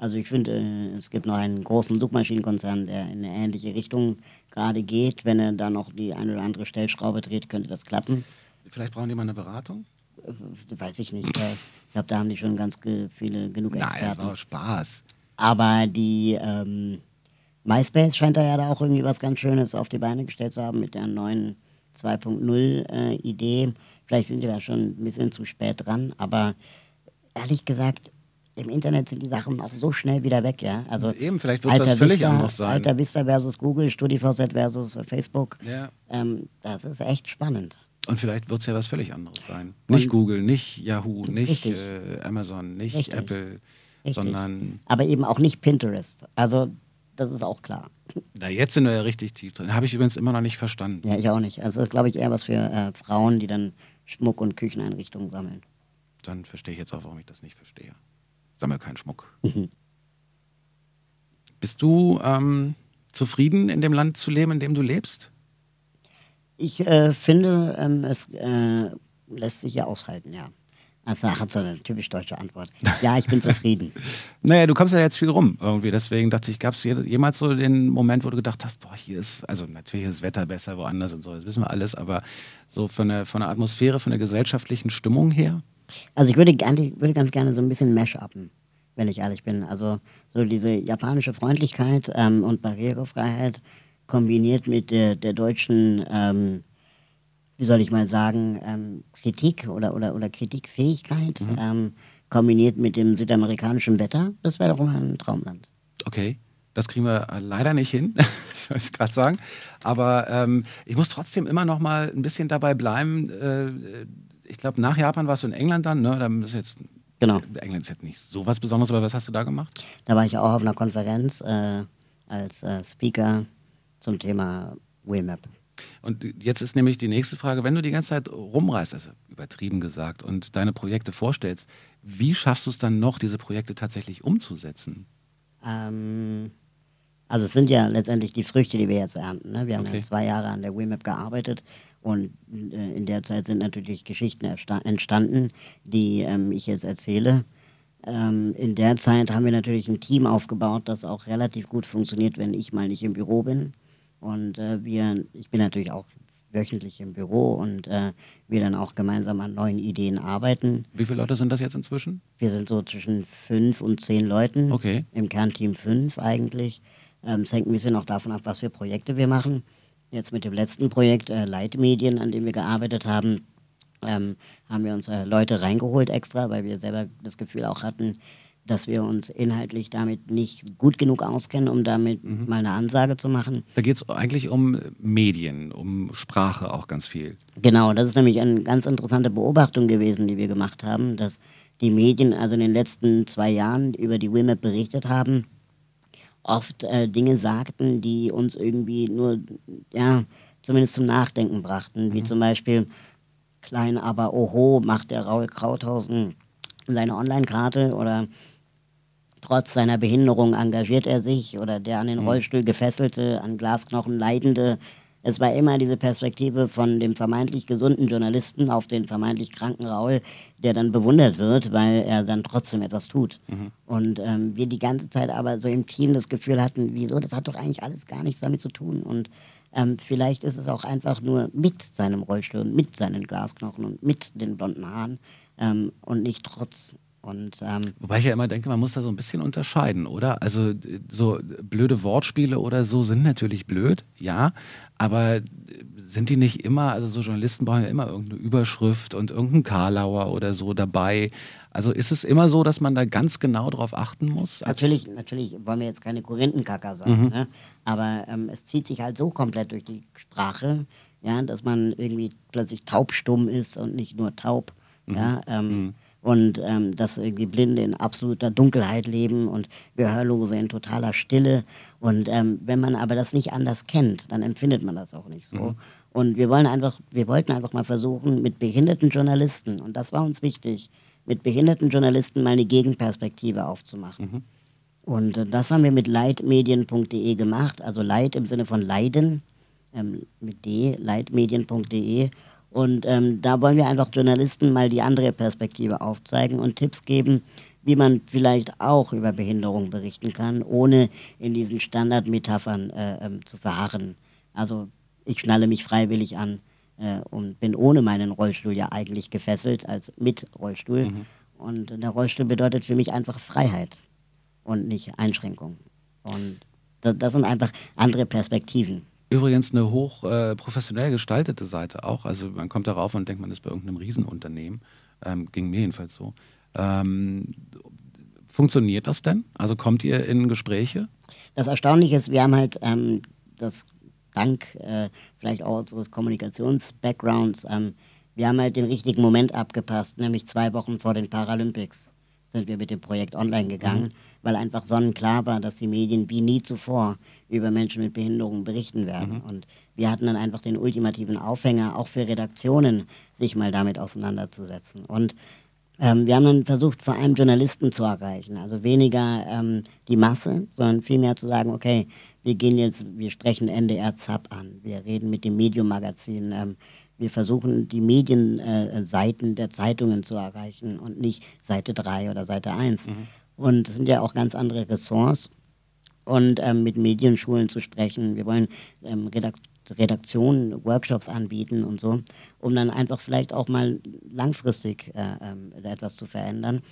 Also ich finde, äh, es gibt noch einen großen Suchmaschinenkonzern, der in eine ähnliche Richtung gerade geht. Wenn er da noch die eine oder andere Stellschraube dreht, könnte das klappen. Vielleicht brauchen die mal eine Beratung? Äh, weiß ich nicht. Äh, ich glaube, da haben die schon ganz ge viele genug Nein, Experten. das war Spaß. Aber die ähm, MySpace scheint da ja da auch irgendwie was ganz Schönes auf die Beine gestellt zu haben mit der neuen 2.0 äh, Idee. Vielleicht sind die da schon ein bisschen zu spät dran, aber ehrlich gesagt, im Internet sind die Sachen auch so schnell wieder weg, ja. Also Eben, vielleicht wird es was völlig Vista, anderes sein. Alter Vista versus Google, StudiVZ versus Facebook. Ja. Ähm, das ist echt spannend. Und vielleicht wird es ja was völlig anderes sein. Nicht Google, nicht Yahoo, nicht äh, Amazon, nicht Richtig. Apple, Richtig. sondern Aber eben auch nicht Pinterest. Also, das ist auch klar. na, jetzt sind wir ja richtig tief drin. Habe ich übrigens immer noch nicht verstanden. Ja, ich auch nicht. Also, das ist, glaube ich, eher was für äh, Frauen, die dann Schmuck und Kücheneinrichtungen sammeln. Dann verstehe ich jetzt auch, warum ich das nicht verstehe. Sammel keinen Schmuck. Mhm. Bist du ähm, zufrieden, in dem Land zu leben, in dem du lebst? Ich äh, finde, ähm, es äh, lässt sich ja aushalten, ja. Also, hat so eine typisch deutsche Antwort. Ja, ich bin zufrieden. Naja, du kommst ja jetzt viel rum irgendwie. Deswegen dachte ich, gab es jemals so den Moment, wo du gedacht hast, boah, hier ist, also natürlich ist das Wetter besser woanders und so, das wissen wir alles, aber so von der, von der Atmosphäre, von der gesellschaftlichen Stimmung her? Also ich würde, gerne, würde ganz gerne so ein bisschen Mash-upen, wenn ich ehrlich bin. Also so diese japanische Freundlichkeit ähm, und Barrierefreiheit kombiniert mit der, der deutschen, ähm, wie soll ich mal sagen, ähm, Kritik oder, oder, oder Kritikfähigkeit, ähm, kombiniert mit dem südamerikanischen Wetter, das wäre doch mal ein Traumland. Okay, das kriegen wir äh, leider nicht hin, ich wollte gerade sagen. Aber ähm, ich muss trotzdem immer noch mal ein bisschen dabei bleiben. Äh, ich glaube, nach Japan warst du in England dann, ne? Da ist jetzt, Genau. England ist jetzt nicht so was Besonderes, aber was hast du da gemacht? Da war ich auch auf einer Konferenz äh, als äh, Speaker zum Thema Wimap. Und jetzt ist nämlich die nächste Frage, wenn du die ganze Zeit rumreist, also übertrieben gesagt, und deine Projekte vorstellst, wie schaffst du es dann noch, diese Projekte tatsächlich umzusetzen? Ähm, also es sind ja letztendlich die Früchte, die wir jetzt ernten. Ne? Wir haben Okay. ja zwei Jahre an der WIMAP gearbeitet und äh, in der Zeit sind natürlich Geschichten entstanden, die ähm, ich jetzt erzähle. Ähm, in der Zeit haben wir natürlich ein Team aufgebaut, das auch relativ gut funktioniert, wenn ich mal nicht im Büro bin. Und äh, wir, ich bin natürlich auch wöchentlich im Büro und äh, wir dann auch gemeinsam an neuen Ideen arbeiten. Wie viele Leute sind das jetzt inzwischen? Wir sind so zwischen fünf und zehn Leuten. Okay. Im Kernteam fünf eigentlich. Ähm, Es hängt ein bisschen auch davon ab, was für Projekte wir machen. Jetzt mit dem letzten Projekt äh, Leitmedien, an dem wir gearbeitet haben, ähm, haben wir uns äh, Leute reingeholt extra, weil wir selber das Gefühl auch hatten, dass wir uns inhaltlich damit nicht gut genug auskennen, um damit mal eine Ansage zu machen. Da geht es eigentlich um Medien, um Sprache auch ganz viel. Genau, das ist nämlich eine ganz interessante Beobachtung gewesen, die wir gemacht haben, dass die Medien also in den letzten zwei Jahren über die WIMAP berichtet haben, oft äh, Dinge sagten, die uns irgendwie nur, ja, zumindest zum Nachdenken brachten, wie zum Beispiel Klein aber Oho macht der Raul Krauthausen seine Online-Karte oder trotz seiner Behinderung engagiert er sich oder der an den Rollstuhl gefesselte, an Glasknochen leidende. Es war immer diese Perspektive von dem vermeintlich gesunden Journalisten auf den vermeintlich kranken Raul, der dann bewundert wird, weil er dann trotzdem etwas tut. Und ähm, wir die ganze Zeit aber so im Team das Gefühl hatten, wieso, das hat doch eigentlich alles gar nichts damit zu tun. Und ähm, vielleicht ist es auch einfach nur mit seinem Rollstuhl und mit seinen Glasknochen und mit den blonden Haaren ähm, und nicht trotz. Und ähm, Wobei ich ja immer denke, man muss da so ein bisschen unterscheiden, oder? Also so blöde Wortspiele oder so sind natürlich blöd, ja, aber sind die nicht immer, also so Journalisten brauchen ja immer irgendeine Überschrift und irgendeinen Karlauer oder so dabei. Also ist es immer so, dass man da ganz genau drauf achten muss? Natürlich, natürlich wollen wir jetzt keine Korinthenkacker sein, ne? aber ähm, es zieht sich halt so komplett durch die Sprache, ja, dass man irgendwie plötzlich taubstumm ist und nicht nur taub. Ja, ähm, Und ähm, dass irgendwie Blinde in absoluter Dunkelheit leben und Gehörlose in totaler Stille. Und ähm, wenn man aber das nicht anders kennt, dann empfindet man das auch nicht so. Und wir wollen einfach, wir wollten einfach mal versuchen, mit behinderten Journalisten, und das war uns wichtig, mit behinderten Journalisten mal eine Gegenperspektive aufzumachen. Und äh, das haben wir mit leitmedien.de gemacht, also Leit im Sinne von Leiden, ähm, mit D, leitmedien.de. Und ähm, da wollen wir einfach Journalisten mal die andere Perspektive aufzeigen und Tipps geben, wie man vielleicht auch über Behinderung berichten kann, ohne in diesen Standardmetaphern äh, ähm, zu verharren. Also ich schnalle mich freiwillig an, äh, und bin ohne meinen Rollstuhl ja eigentlich gefesselt als mit Rollstuhl. Mhm. Und der Rollstuhl bedeutet für mich einfach Freiheit und nicht Einschränkung. Und das, das sind einfach andere Perspektiven. Übrigens eine hoch äh, professionell gestaltete Seite auch. Also man kommt darauf und denkt, man ist bei irgendeinem Riesenunternehmen. Ähm, ging mir jedenfalls so. Ähm, funktioniert das denn? Also kommt ihr in Gespräche? Das Erstaunliche ist, wir haben halt ähm, das dank äh, vielleicht auch unseres Kommunikations-Backgrounds, ähm, wir haben halt den richtigen Moment abgepasst, nämlich zwei Wochen vor den Paralympics sind wir mit dem Projekt online gegangen, mhm. Weil einfach sonnenklar war, dass die Medien wie nie zuvor über Menschen mit Behinderungen berichten werden. Mhm. Und wir hatten dann einfach den ultimativen Aufhänger, auch für Redaktionen, sich mal damit auseinanderzusetzen. Und ähm, wir haben dann versucht, vor allem Journalisten zu erreichen. Also weniger ähm, die Masse, sondern vielmehr zu sagen, okay, wir gehen jetzt, wir sprechen NDR ZAP an, wir reden mit dem Medium-Magazin, ähm, wir versuchen die Medienseiten äh, der Zeitungen zu erreichen und nicht Seite 3 oder Seite 1. Mhm. Und es sind ja auch ganz andere Ressorts. Und ähm, mit Medienschulen zu sprechen. Wir wollen ähm, Redakt Redaktionen Workshops anbieten und so, um dann einfach vielleicht auch mal langfristig äh, äh, etwas zu verändern.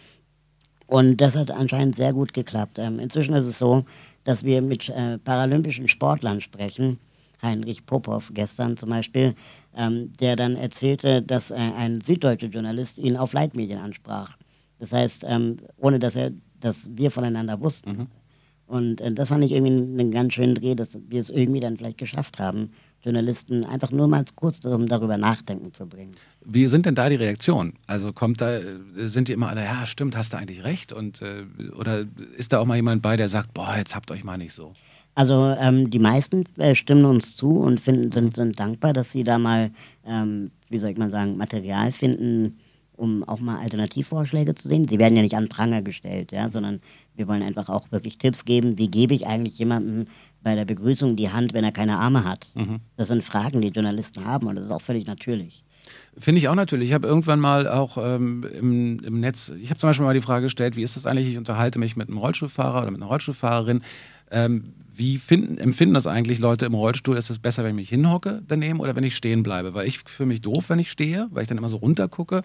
Und das hat anscheinend sehr gut geklappt. Ähm, inzwischen ist es so, dass wir mit äh, paralympischen Sportlern sprechen. Heinrich Popov gestern zum Beispiel, ähm, der dann erzählte, dass äh, ein süddeutscher Journalist ihn auf Leitmedien ansprach. Das heißt, ähm, ohne dass er, dass wir voneinander wussten. Mhm. Und äh, das fand ich irgendwie einen ganz schönen Dreh, dass wir es irgendwie dann vielleicht geschafft haben, Journalisten einfach nur mal kurz darum, darüber nachdenken zu bringen. Wie sind denn da die Reaktionen? Also kommt da, sind die immer alle, ja, stimmt, hast du eigentlich recht? Und, äh, oder ist da auch mal jemand bei, der sagt, boah, jetzt habt euch mal nicht so? Also ähm, die meisten äh, stimmen uns zu und finden, sind, sind dankbar, dass sie da mal, ähm, wie soll ich mal sagen, Material finden, um auch mal Alternativvorschläge zu sehen. Sie werden ja nicht an Pranger gestellt, ja, sondern wir wollen einfach auch wirklich Tipps geben, wie gebe ich eigentlich jemandem bei der Begrüßung die Hand, wenn er keine Arme hat. Mhm. Das sind Fragen, die Journalisten haben und das ist auch völlig natürlich. Finde ich auch natürlich. Ich habe irgendwann mal auch ähm, im, im Netz, ich habe zum Beispiel mal die Frage gestellt, wie ist das eigentlich, ich unterhalte mich mit einem Rollstuhlfahrer oder mit einer Rollstuhlfahrerin. Ähm, wie finden, empfinden das eigentlich Leute im Rollstuhl? Ist es besser, wenn ich mich hinhocke daneben oder wenn ich stehen bleibe? Weil ich fühle mich doof, wenn ich stehe, weil ich dann immer so runtergucke.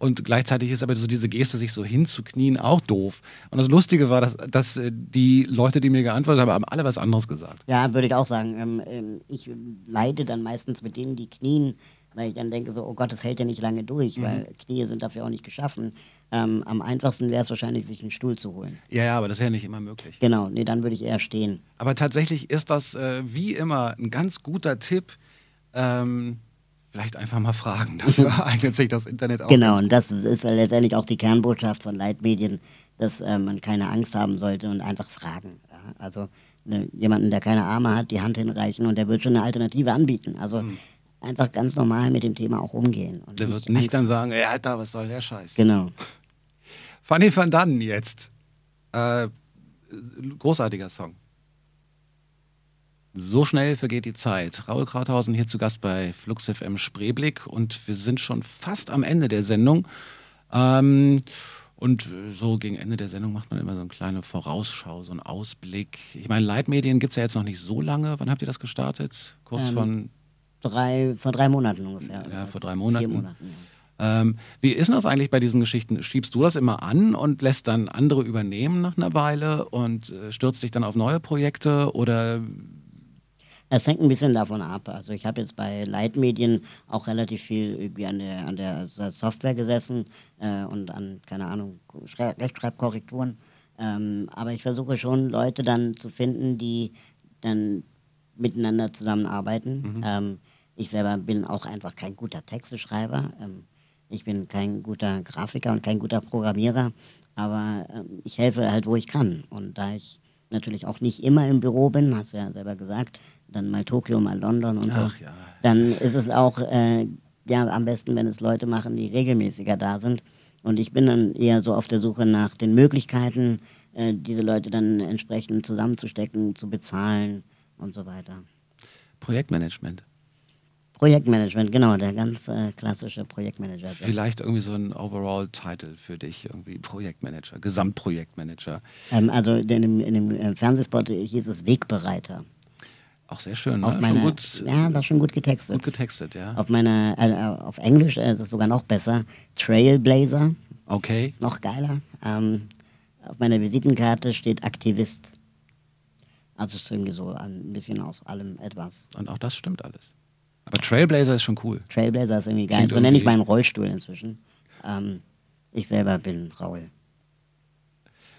Und gleichzeitig ist aber so diese Geste, sich so hinzuknien, auch doof. Und das Lustige war, dass, dass äh, die Leute, die mir geantwortet haben, haben alle was anderes gesagt. Ja, würde ich auch sagen. Ähm, ähm, ich leide dann meistens mit denen, die knien, weil ich dann denke so, oh Gott, das hält ja nicht lange durch, mhm. weil Knie sind dafür auch nicht geschaffen. Ähm, am einfachsten wäre es wahrscheinlich, sich einen Stuhl zu holen. Ja, ja, aber das ist ja nicht immer möglich. Genau, nee, dann würde ich eher stehen. Aber tatsächlich ist das äh, wie immer ein ganz guter Tipp. Ähm, vielleicht einfach mal fragen. Dafür eignet sich das Internet auch. Genau, und das ist letztendlich auch die Kernbotschaft von Leitmedien, dass äh, man keine Angst haben sollte und einfach fragen. Ja? Also ne, jemanden, der keine Arme hat, die Hand hinreichen und der wird schon eine Alternative anbieten. Also hm. einfach ganz normal mit dem Thema auch umgehen. der wird nicht Angst dann sagen, ey Alter, was soll der Scheiß? Genau. Fanny van Dannen jetzt. Äh, großartiger Song. So schnell vergeht die Zeit. Raul Krauthausen hier zu Gast bei Flux FM Spreeblick und wir sind schon fast am Ende der Sendung. Ähm, und so gegen Ende der Sendung macht man immer so eine kleine Vorausschau, so einen Ausblick. Ich meine, Leitmedien gibt es ja jetzt noch nicht so lange. Wann habt ihr das gestartet? Kurz ähm, von. Drei, vor drei Monaten ungefähr. Ja, vor drei Monaten. Vier Monaten. Ja. Ähm, wie ist das eigentlich bei diesen Geschichten? Schiebst du das immer an und lässt dann andere übernehmen nach einer Weile und äh, stürzt dich dann auf neue Projekte oder es hängt ein bisschen davon ab. Also ich habe jetzt bei Leitmedien auch relativ viel irgendwie an der, an der Software gesessen äh, und an, keine Ahnung, Rechtschreibkorrekturen. Ähm, aber ich versuche schon, Leute dann zu finden, die dann miteinander zusammenarbeiten. Mhm. Ähm, ich selber bin auch einfach kein guter Texteschreiber. Ähm, ich bin kein guter Grafiker und kein guter Programmierer, aber äh, ich helfe halt, wo ich kann. Und da ich natürlich auch nicht immer im Büro bin, hast du ja selber gesagt, dann mal Tokio, mal London und Ach, so, ja. dann ist es auch äh, ja, am besten, wenn es Leute machen, die regelmäßiger da sind. Und ich bin dann eher so auf der Suche nach den Möglichkeiten, äh, diese Leute dann entsprechend zusammenzustecken, zu bezahlen und so weiter. Projektmanagement. Projektmanagement, genau, der ganz äh, klassische Projektmanager. Vielleicht irgendwie so ein Overall-Title für dich, irgendwie Projektmanager, Gesamtprojektmanager. Ähm, also in dem, in dem äh, Fernsehspot hieß es Wegbereiter. Auch sehr schön. Auf ne? Schon gut, ja, war schon gut getextet. gut getextet, ja. Auf meiner, äh, äh, auf Englisch äh, ist es sogar noch besser. Trailblazer, Okay. ist noch geiler. Ähm, auf meiner Visitenkarte steht Aktivist. Also es ist irgendwie so ein bisschen aus allem etwas. Und auch das stimmt alles. Aber Trailblazer ist schon cool. Trailblazer ist irgendwie geil. Klingt so nenne ich irgendwie- meinen Rollstuhl inzwischen. Ähm, ich selber bin Raul.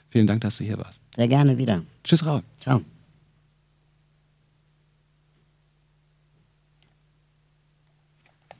Vielen Dank, dass du hier warst. Sehr gerne wieder. Tschüss, Raul. Ciao.